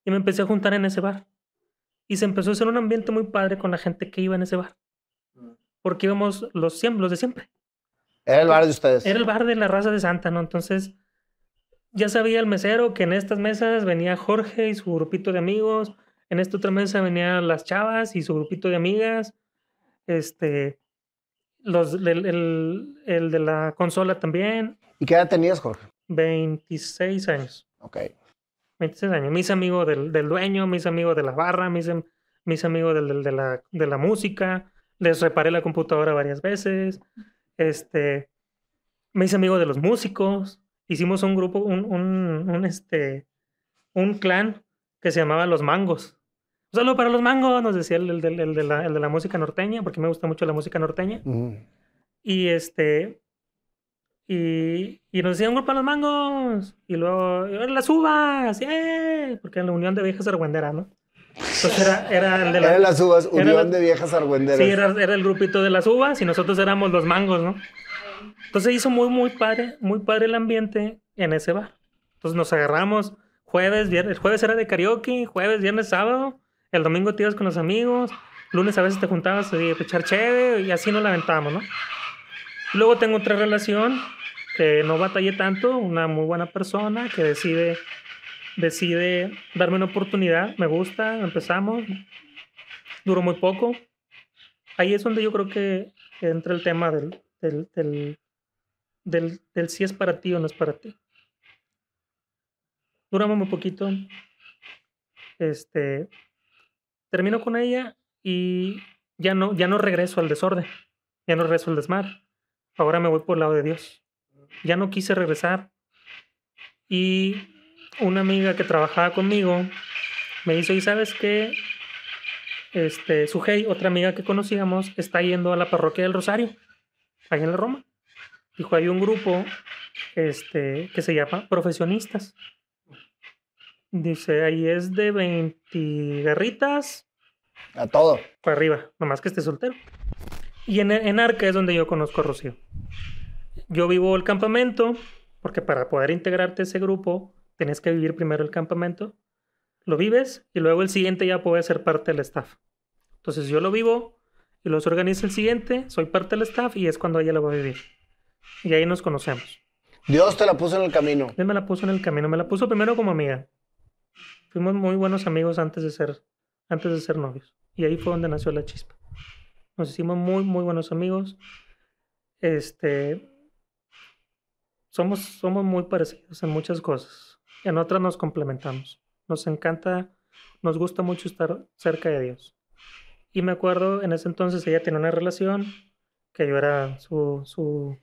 Y me empecé a juntar en ese bar. Y se empezó a hacer un ambiente muy padre con la gente que iba en ese bar. Porque íbamos los, los de siempre. Era el bar de ustedes. Era el bar de la raza de Santa, ¿no? Entonces, ya sabía el mesero que en estas mesas venía Jorge y su grupito de amigos. En esta otra mesa venían las chavas y su grupito de amigas. Este, los, el, el, el, de la consola también. ¿Y qué edad tenías, Jorge? 26 años. Ok. 26 años. Mis amigos del, del dueño, mis amigos de la barra, mis, mis amigos del, del, de, la, de la música. Les reparé la computadora varias veces. Este, mis amigos de los músicos. Hicimos un grupo, un, un, un, este, un clan que se llamaba Los Mangos. Un saludo para los mangos, nos decía el, el, el, de la, el, de la, música norteña, porque me gusta mucho la música norteña. Mm. Y este. Y, y, nos decían un grupo de los mangos. Y luego, las uvas, ¡eh! Porque en la Unión de Viejas Argüenderas, ¿no? Entonces era, era el de la, era las uvas, Unión la, de Viejas Argüenderas. Sí, era, era, el grupito de las uvas y nosotros éramos los mangos, ¿no? Entonces hizo muy, muy padre, muy padre el ambiente en ese bar. Entonces nos agarramos jueves, viernes. El jueves era de karaoke, jueves, viernes, sábado. El domingo te ibas con los amigos, lunes a veces te juntabas a echar chévere y así nos lamentamos, ¿no? Luego tengo otra relación que no batallé tanto, una muy buena persona que decide, decide darme una oportunidad, me gusta, empezamos, duró muy poco. Ahí es donde yo creo que entra el tema del, del, del, del si es para ti o no es para ti. Duramos muy poquito. Este, termino con ella y ya no, ya no regreso al desorden, ya no regreso al desmar. Ahora me voy por el lado de Dios. Ya no quise regresar. Y una amiga que trabajaba conmigo me dice, ¿y sabes qué? Este, Sujei, otra amiga que conocíamos, está yendo a la parroquia del Rosario, allá en la Roma. Dijo, hay un grupo este, que se llama Profesionistas. Dice, ahí es de 20 garritas. A todo. Para arriba, nomás que esté soltero. Y en, en Arca es donde yo conozco a Rocío. Yo vivo el campamento, porque para poder integrarte a ese grupo, tenés que vivir primero el campamento. Lo vives y luego el siguiente ya puede ser parte del staff. Entonces yo lo vivo y los organiza el siguiente, soy parte del staff y es cuando ella lo va a vivir. Y ahí nos conocemos. Dios te la puso en el camino. Él me la puso en el camino. Me la puso primero como amiga. Fuimos muy buenos amigos antes de ser, antes de ser novios. Y ahí fue donde nació la chispa. Nos hicimos muy, muy buenos amigos. Este. Somos, somos muy parecidos en muchas cosas. En otras nos complementamos. Nos encanta, nos gusta mucho estar cerca de Dios. Y me acuerdo, en ese entonces ella tenía una relación que yo era su, su,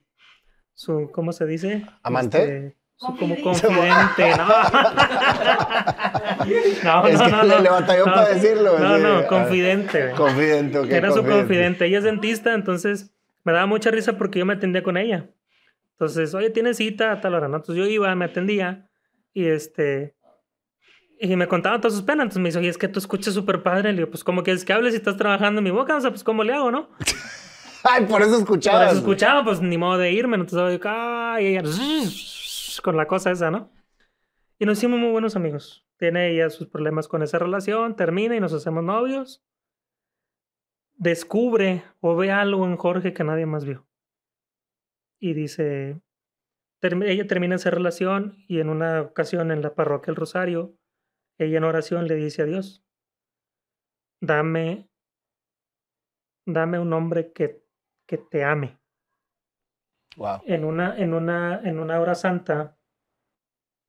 su, ¿cómo se dice? ¿Amante? Este, su como confidente, ¿no? no, Es no, que no, le- no. le batalló no, para decirlo, No, sí. no, Ah, confidente. Confidente, ok. Era su confidente. Ella es dentista, entonces me daba mucha risa porque yo me atendía con ella. Entonces, oye, tienes cita a tal hora, ¿no? Entonces yo iba, me atendía y este. Y me contaba todas sus penas. Entonces me dice, oye, es que tú escuchas súper padre. Le digo, pues, ¿cómo quieres que hables si estás trabajando en mi boca? O sea, pues, ¿cómo le hago, no? Ay, por eso Por escuchabas. eso escuchaba, pues, ni modo de irme. Entonces, yo, ay, ella, con la cosa esa, ¿no? Y nos hicimos muy buenos amigos. Tiene ella sus problemas con esa relación, termina y nos hacemos novios. Descubre o ve algo en Jorge que nadie más vio. Y dice, ella termina esa relación y en una ocasión en la parroquia El Rosario, ella en oración le dice a Dios, dame, dame un hombre que, que te ame Wow. en una, en una, en una hora santa,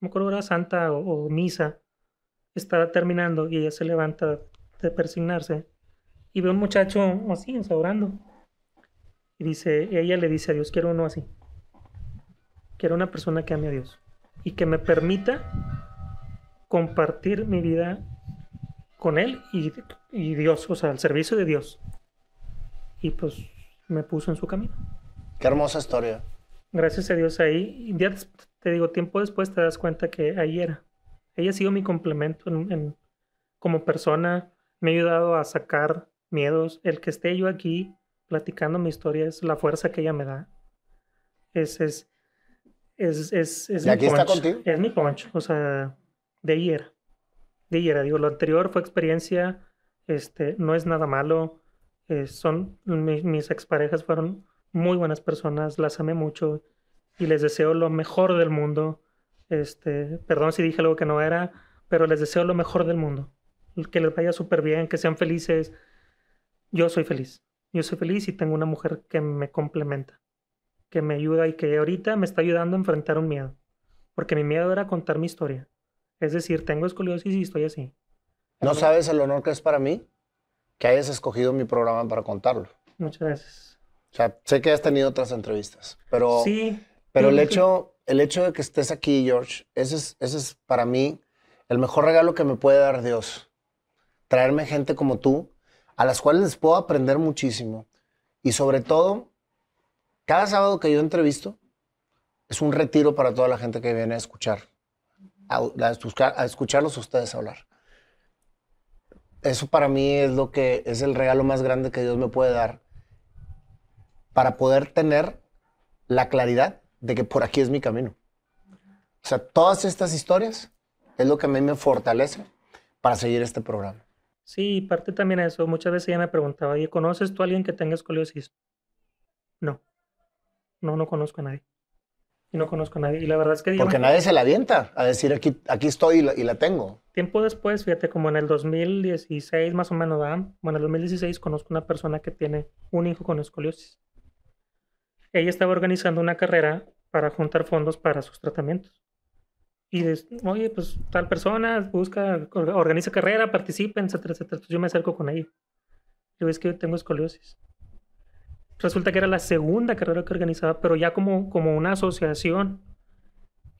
no me acuerdo hora santa o, o misa, estaba terminando y ella se levanta de persignarse y ve a un muchacho así, orando. Y dice, ella le dice a Dios, quiero uno así. Quiero una persona que ame a Dios y que me permita compartir mi vida con Él y, y Dios, o sea, al servicio de Dios. Y pues me puso en su camino Qué hermosa historia. gracias a Dios ahí, ya te digo, tiempo después te das cuenta que ahí era. Ella ha sido mi complemento en, en- como persona, me ha ayudado a sacar miedos. El que esté yo aquí platicando mi historia es la fuerza que ella me da. Es, es, es, es, es ¿Y aquí está punch. contigo? Es mi punch, o sea, de ahí era. De ahí era. Digo, lo anterior fue experiencia, este, no es nada malo. Eh, son, mi- mis exparejas fueron muy buenas personas, las amé mucho y les deseo lo mejor del mundo. Este, perdón si dije algo que no era, pero les deseo lo mejor del mundo. Que les vaya súper bien, que sean felices. Yo soy feliz. Yo soy feliz y tengo una mujer que me complementa, que me ayuda y que ahorita me está ayudando a enfrentar un miedo. Porque mi miedo era contar mi historia. Es decir, tengo escoliosis y estoy así. ¿No sabes el honor que es para mí que hayas escogido mi programa para contarlo? Muchas gracias. O sea, sé que has tenido otras entrevistas, pero, Sí. pero el, creo que- hecho, el hecho de que estés aquí, George, ese es, ese es para mí el mejor regalo que me puede dar Dios. Traerme gente como tú, a las cuales les puedo aprender muchísimo. Y sobre todo, cada sábado que yo entrevisto, es un retiro para toda la gente que viene a escuchar, a, a escuchar- a escucharlos ustedes hablar. Eso para mí es lo que es el regalo más grande que Dios me puede dar para poder tener la claridad de que por aquí es mi camino. O sea, todas estas historias es lo que a mí me fortalece para seguir este programa. Sí, parte también a eso. Muchas veces ella me preguntaba, oye, ¿conoces tú a alguien que tenga escoliosis? No. No, no conozco a nadie. Y no conozco a nadie. Y la verdad es que Porque nadie se la avienta a decir aquí, aquí estoy y la, y la tengo. Tiempo después, fíjate, como en el 2016 más o menos, ¿verdad? Bueno, en el 2016 conozco una persona que tiene un hijo con escoliosis. Ella estaba organizando una carrera para juntar fondos para sus tratamientos. Y des- oye, pues tal persona busca, or- organiza carrera, participa, etcétera, etcétera. Entonces yo me acerco con ella. Digo, es que yo tengo escoliosis. Resulta que era la segunda carrera que organizaba, pero ya como, como una asociación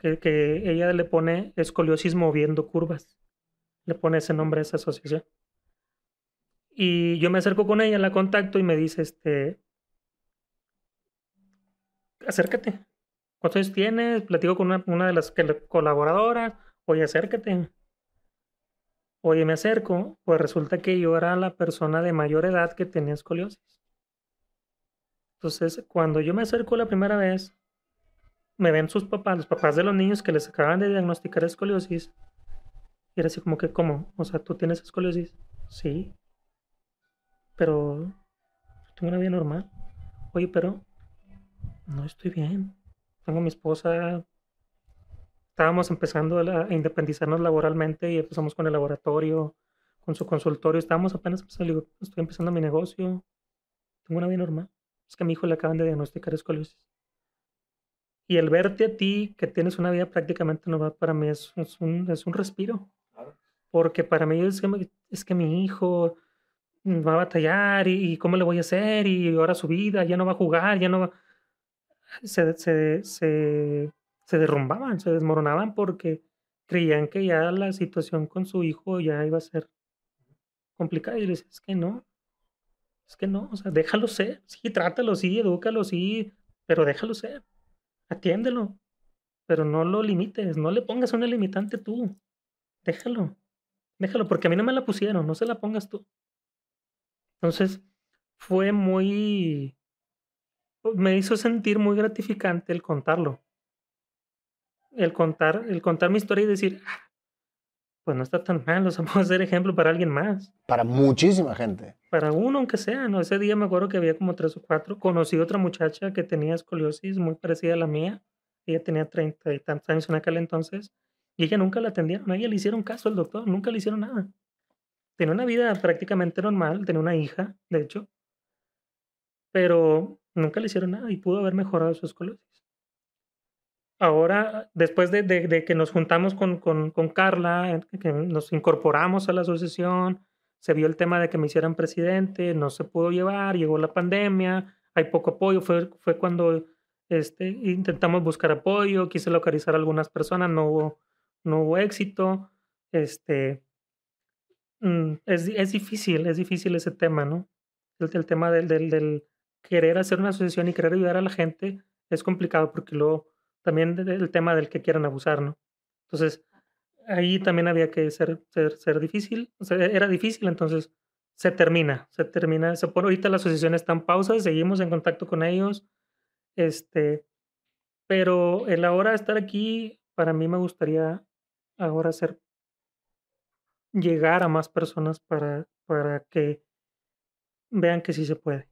que, ella le pone escoliosis moviendo curvas. Le pone ese nombre esa asociación. Y yo me acerco con ella, la contacto y me dice, este, acércate. ¿Cuántos años tienes? Platico con una, una de las colaboradoras. Oye, acércate. Oye, me acerco. Pues resulta que yo era la persona de mayor edad que tenía escoliosis. Entonces, cuando yo me acerco la primera vez, me ven sus papás, los papás de los niños que les acaban de diagnosticar escoliosis. Y era así como que, ¿cómo? O sea, ¿tú tienes escoliosis? Sí. Pero tengo una vida normal. Oye, pero no estoy bien. Tengo mi esposa. Estábamos empezando a, a independizarnos laboralmente y empezamos con el laboratorio, con su consultorio. Estábamos apenas empezando. Estoy empezando mi negocio. Tengo una vida normal. Es que a mi hijo le acaban de diagnosticar escoliosis. Y el verte a ti, que tienes una vida prácticamente normal, para mí es, es un, es un respiro. Porque para mí es que, me- es que mi hijo va a batallar y, cómo le voy a hacer y ahora su vida, ya no va a jugar, ya no va... Se, se, se, se derrumbaban, se desmoronaban porque creían que ya la situación con su hijo ya iba a ser complicada. Y le es que no, es que no, o sea, déjalo ser, sí, trátalo, sí, edúcalo, sí, pero déjalo ser, atiéndelo, pero no lo limites, no le pongas una limitante tú, déjalo, déjalo, porque a mí no me la pusieron, no se la pongas tú. Entonces, fue muy, me hizo sentir muy gratificante el contarlo. El contar, el contar mi historia y decir, ah, pues no está tan mal, o sea, puedo ser ejemplo para alguien más. Para muchísima gente. Para uno, aunque sea, ¿no? Ese día me acuerdo que había como tres o cuatro. Conocí otra muchacha que tenía escoliosis muy parecida a la mía. Ella tenía treinta y tantos años en aquel entonces. Y ella nunca la atendieron. A ella le hicieron caso al doctor, nunca le hicieron nada. Tenía una vida prácticamente normal, tenía una hija, de hecho. Pero nunca le hicieron nada y pudo haber mejorado su escoliosis. Ahora, después de, que nos juntamos con, con, Carla, que nos incorporamos a la asociación, se vio el tema de que me hicieran presidente, no se pudo llevar, llegó la pandemia, hay poco apoyo, fue, fue cuando este, intentamos buscar apoyo, quise localizar a algunas personas, no hubo, no hubo éxito. Este, mm, es, es, difícil, es difícil ese tema, ¿no? El, tema del, del, querer hacer una asociación y querer ayudar a la gente es complicado porque luego también el tema del que quieran abusar, ¿no? Entonces, ahí también había que ser, ser, ser difícil, o sea, era difícil, entonces se termina, se termina, se por ahorita la asociación está en pausa, seguimos en contacto con ellos, este, pero el ahora estar aquí, para mí me gustaría ahora hacer, llegar a más personas para, para que vean que sí se puede.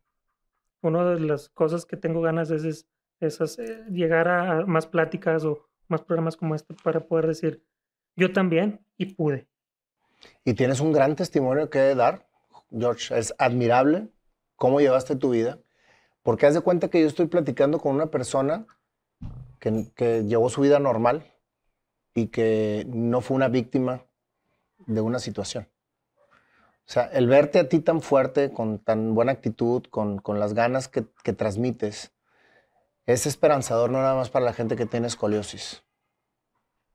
Una de las cosas que tengo ganas es, es, eh, llegar a más pláticas o más programas como este para poder decir, yo también y pude. Y tienes un gran testimonio que dar, George. Es admirable cómo llevaste tu vida, porque haz de cuenta que yo estoy platicando con una persona que, que llevó su vida normal y que no fue una víctima de una situación. O sea, el verte a ti tan fuerte, con tan buena actitud, con, con las ganas que, que, transmites, es esperanzador no nada más para la gente que tiene escoliosis,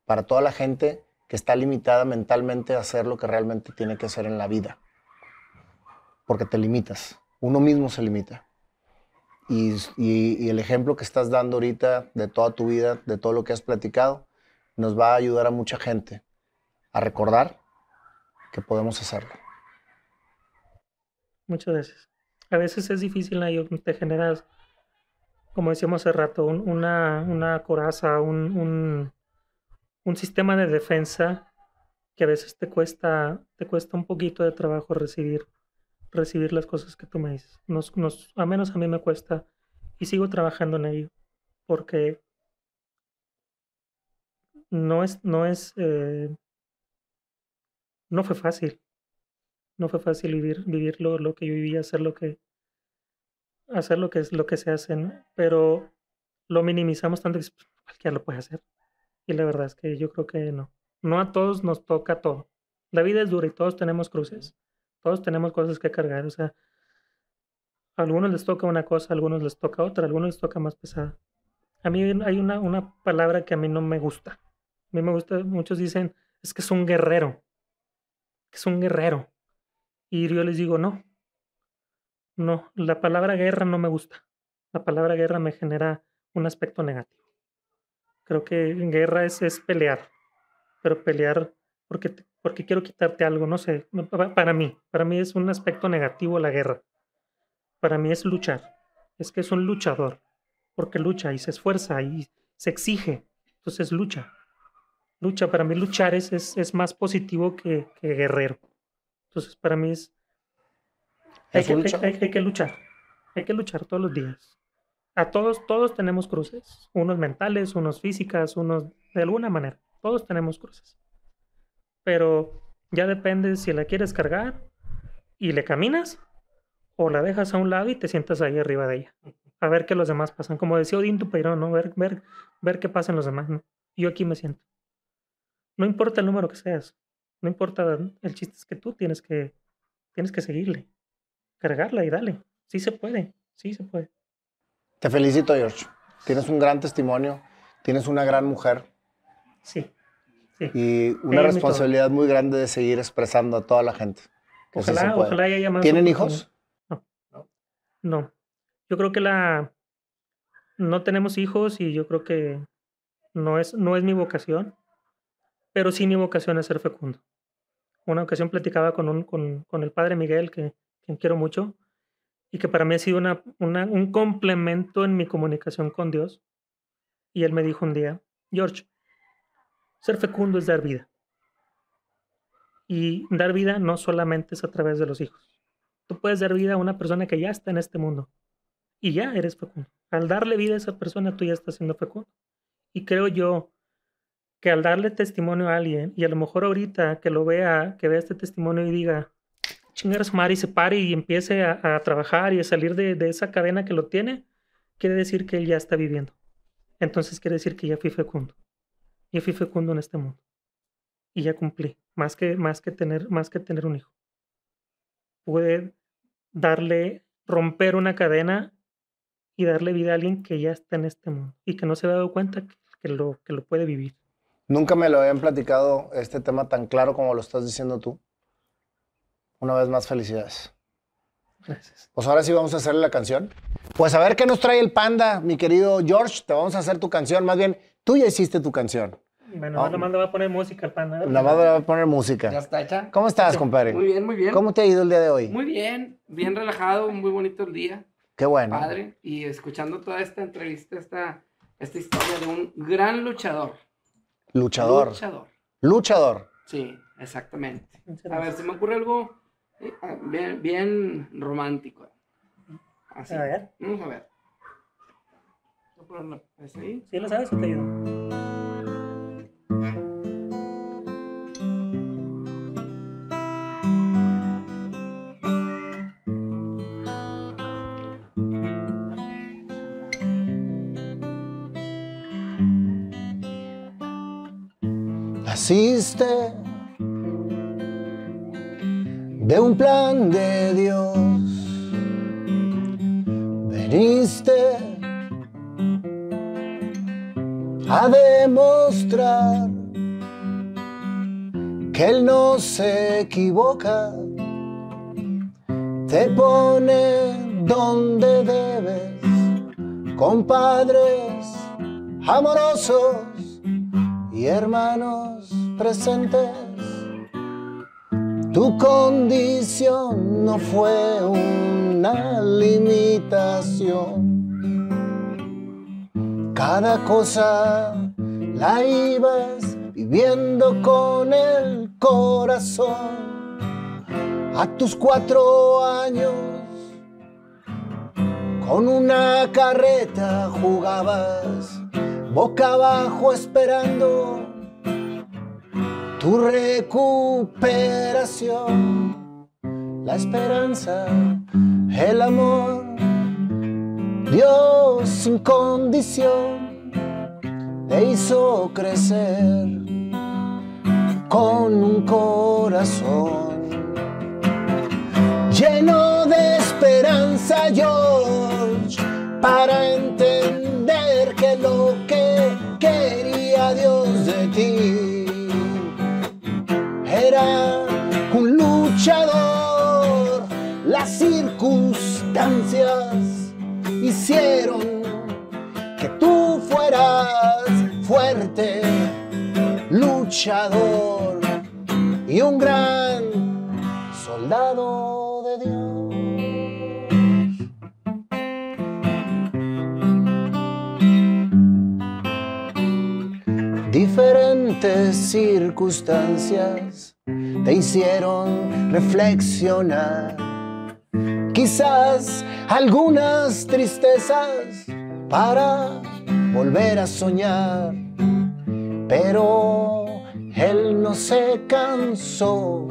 para toda la gente que está limitada mentalmente a hacer lo que realmente tiene que hacer en la vida. Porque te limitas. Uno mismo se limita. Y, el ejemplo que estás dando ahorita de toda tu vida, de todo lo que has platicado, nos va a ayudar a mucha gente a recordar que podemos hacerlo. Muchas gracias. A veces es difícil, te generas, como decíamos hace rato, una, una coraza, un, un sistema de defensa que a veces te cuesta, te cuesta un poquito de trabajo recibir, recibir las cosas que tú me dices. A menos a mí me cuesta y sigo trabajando en ello porque no es, no es, eh, no fue fácil. No fue fácil vivir, vivir lo, que yo vivía, hacer lo que, hacer lo que es lo que se hace, pero lo minimizamos tanto que pues, cualquiera lo puede hacer. Y la verdad es que yo creo que no. No a todos nos toca todo. La vida es dura y todos tenemos cruces. Todos tenemos cosas que cargar. O sea, a algunos les toca una cosa, a algunos les toca otra, a algunos les toca más pesada. A mí hay una, una palabra que a mí no me gusta. A mí me gusta, muchos dicen, es que es un guerrero. Es un guerrero. Y yo les digo, no. No, la palabra guerra no me gusta. La palabra guerra me genera un aspecto negativo. Creo que guerra es, es pelear, pero pelear porque, porque quiero quitarte algo, no sé, para mí, para mí es un aspecto negativo la guerra. Para mí es luchar, es que es un luchador, porque lucha y se esfuerza y se exige, entonces lucha. Lucha, para mí luchar es, es, es más positivo que, que, guerrero. Entonces para mí es... Hay, que, hay, hay que luchar, hay que luchar todos los días. A todos, todos tenemos cruces, unos mentales, unos físicas, unos de alguna manera. Todos tenemos cruces. Pero ya depende si la quieres cargar y le caminas o la dejas a un lado y te sientas ahí arriba de ella. A ver qué los demás pasan. Como decía Odín Tupeirón, ¿no? Ver, ver, ver qué pasa en los demás, ¿no? Yo aquí me siento. No importa el número que seas. No importa, el chiste es que tú tienes que, tienes que seguirle. Cargarla y dale. Sí se puede, sí se puede. Te felicito, George. Tienes un gran testimonio, tienes una gran mujer. Sí. Y una responsabilidad muy grande de seguir expresando a toda la gente. Ojalá, ojalá haya más. ¿Tienen hijos? No. No. Yo creo que la. No tenemos hijos y yo creo que no es, no es mi vocación, pero sí mi vocación es ser fecundo. Una ocasión platicaba con, un, con, con el padre Miguel, que, quien quiero mucho, y que para mí ha sido una, un complemento en mi comunicación con Dios. Y él me dijo un día, George, ser fecundo es dar vida. Y dar vida no solamente es a través de los hijos. Tú puedes dar vida a una persona que ya está en este mundo y ya eres fecundo. Al darle vida a esa persona, tú ya estás siendo fecundo. Y creo yo que al darle testimonio a alguien, y a lo mejor ahorita que lo vea, que vea este testimonio y diga, chingar a su madre y se pare y empiece a, trabajar y a salir de, esa cadena que lo tiene, quiere decir que él ya está viviendo. Entonces quiere decir que ya fui fecundo y fui fecundo en este mundo. Y ya cumplí, más que, más que, tener, más que tener un hijo. Pude darle, romper una cadena y darle vida a alguien que ya está en este mundo y que no se ha dado cuenta que, lo, que lo puede vivir. Nunca me lo habían platicado este tema tan claro como lo estás diciendo tú. Una vez más, felicidades. Gracias. Pues ahora sí vamos a hacerle la canción. Pues a ver qué nos trae el panda, mi querido George. Te vamos a hacer tu canción. Más bien, tú ya hiciste tu canción. Bueno, oh. nomás le va a poner música al panda. Nada más le va a poner música. Ya está hecha. ¿Cómo estás, compadre? Muy bien, muy bien. ¿Cómo te ha ido el día de hoy? Muy bien, bien relajado, muy bonito el día. Qué bueno. Padre. Y escuchando toda esta entrevista, esta, esta historia de un gran luchador. Luchador. Luchador. Luchador. Sí, exactamente. A ver, se me ocurre algo bien, bien romántico. Así. A ver. Vamos a ver. ¿Sí? ¿Sí lo sabes o te ayudo? Naciste de un plan de Dios. Veniste a demostrar que Él no se equivoca, te pone donde debes, con padres amorosos y hermanos presentes. Tu condición no fue una limitación cada cosa la ibas viviendo con el corazón. A tus cuatro años, con una carreta jugabas, boca abajo esperando tu recuperación. La esperanza, el amor Dios sin condición te hizo crecer con un corazón lleno de esperanza, George, para entender que lo que quería Dios de ti era un luchador, las circunstancias hicieron que tú fueras fuerte, luchador y un gran soldado de Dios. Diferentes circunstancias te hicieron reflexionar quizás algunas tristezas para volver a soñar, pero él no se cansó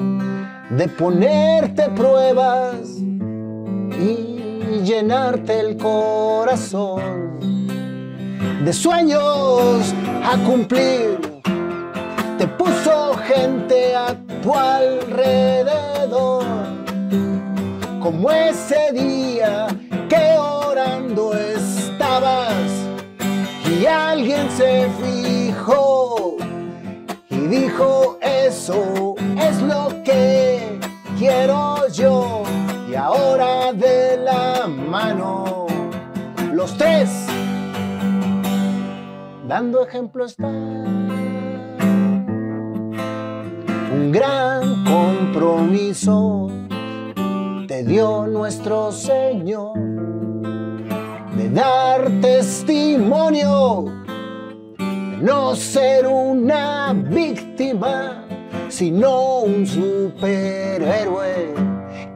de ponerte pruebas y llenarte el corazón de sueños a cumplir. Te puso gente a tu alrededor. Como ese día que orando estabas y alguien se fijó y dijo eso es lo que quiero yo y ahora de la mano los tres dando ejemplo está un gran compromiso te dio nuestro Señor de dar testimonio, de no ser una víctima, sino un superhéroe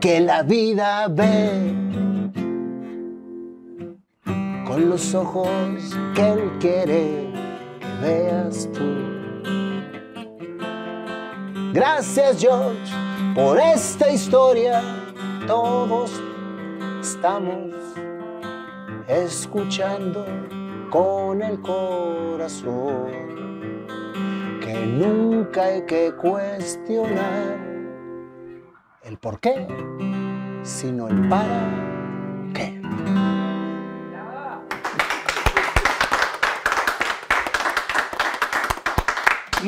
que la vida ve con los ojos que Él quiere que veas tú. Gracias George por esta historia. Todos estamos escuchando con el corazón que nunca hay que cuestionar el por qué, sino el para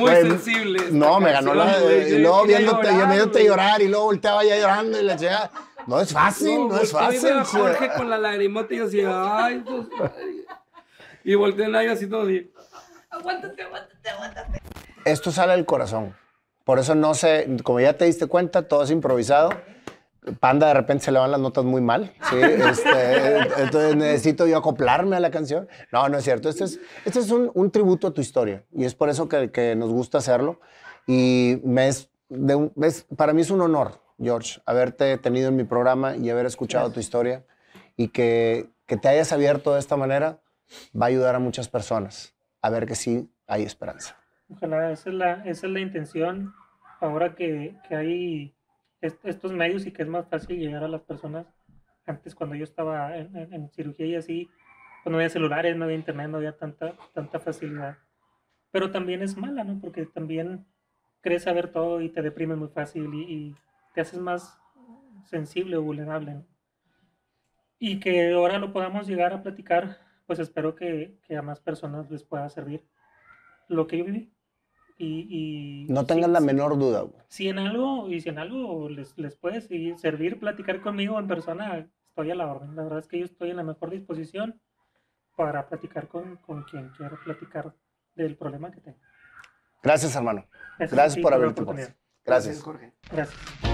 Muy Pues, sensible. No, me ganó la. güey. Y Yo luego viéndote, llorar, viéndote güey. llorar y luego volteaba ya llorando y la chica. No es fácil, no, es fácil. a sí. Jorge con la lagrimota y yo así, ay, pues, ay. Y volteé en así todo así. Aguántate, aguántate, aguántate. Esto sale del corazón. Por eso no sé, como ya te diste cuenta, todo es improvisado. Panda de repente se le van las notas muy mal, ¿sí? Este, entonces necesito yo acoplarme a la canción. No, no es cierto. Este es, este es un, un tributo a tu historia y es por eso que, que nos gusta hacerlo. Y me es de un- es- para mí es un honor, George, haberte tenido en mi programa y haber escuchado tu historia y que, que te hayas abierto de esta manera va a ayudar a muchas personas a ver que sí hay esperanza. Ojalá, esa es la, esa es la intención. Ahora que, que hay est- estos medios y que es más fácil llegar a las personas. Antes, cuando yo estaba en, cirugía y así, pues no había celulares, no había internet, no había tanta, tanta facilidad. Pero también es mala, ¿no? Porque también crees saber todo y te deprimes muy fácil y, y te haces más sensible o vulnerable, ¿no? Y que ahora lo podamos llegar a platicar, pues espero que, que a más personas les pueda servir lo que yo viví. Y, y No si- tengas la si- menor duda. güey. Si en algo, y si en algo les, les puede servir platicar conmigo en persona, estoy a la orden. La verdad es que yo estoy en la mejor disposición para platicar con, con quien quiera platicar del problema que tengo. Gracias, hermano. Gracias Gracias por la puertas. Gracias. Jorge. Gracias.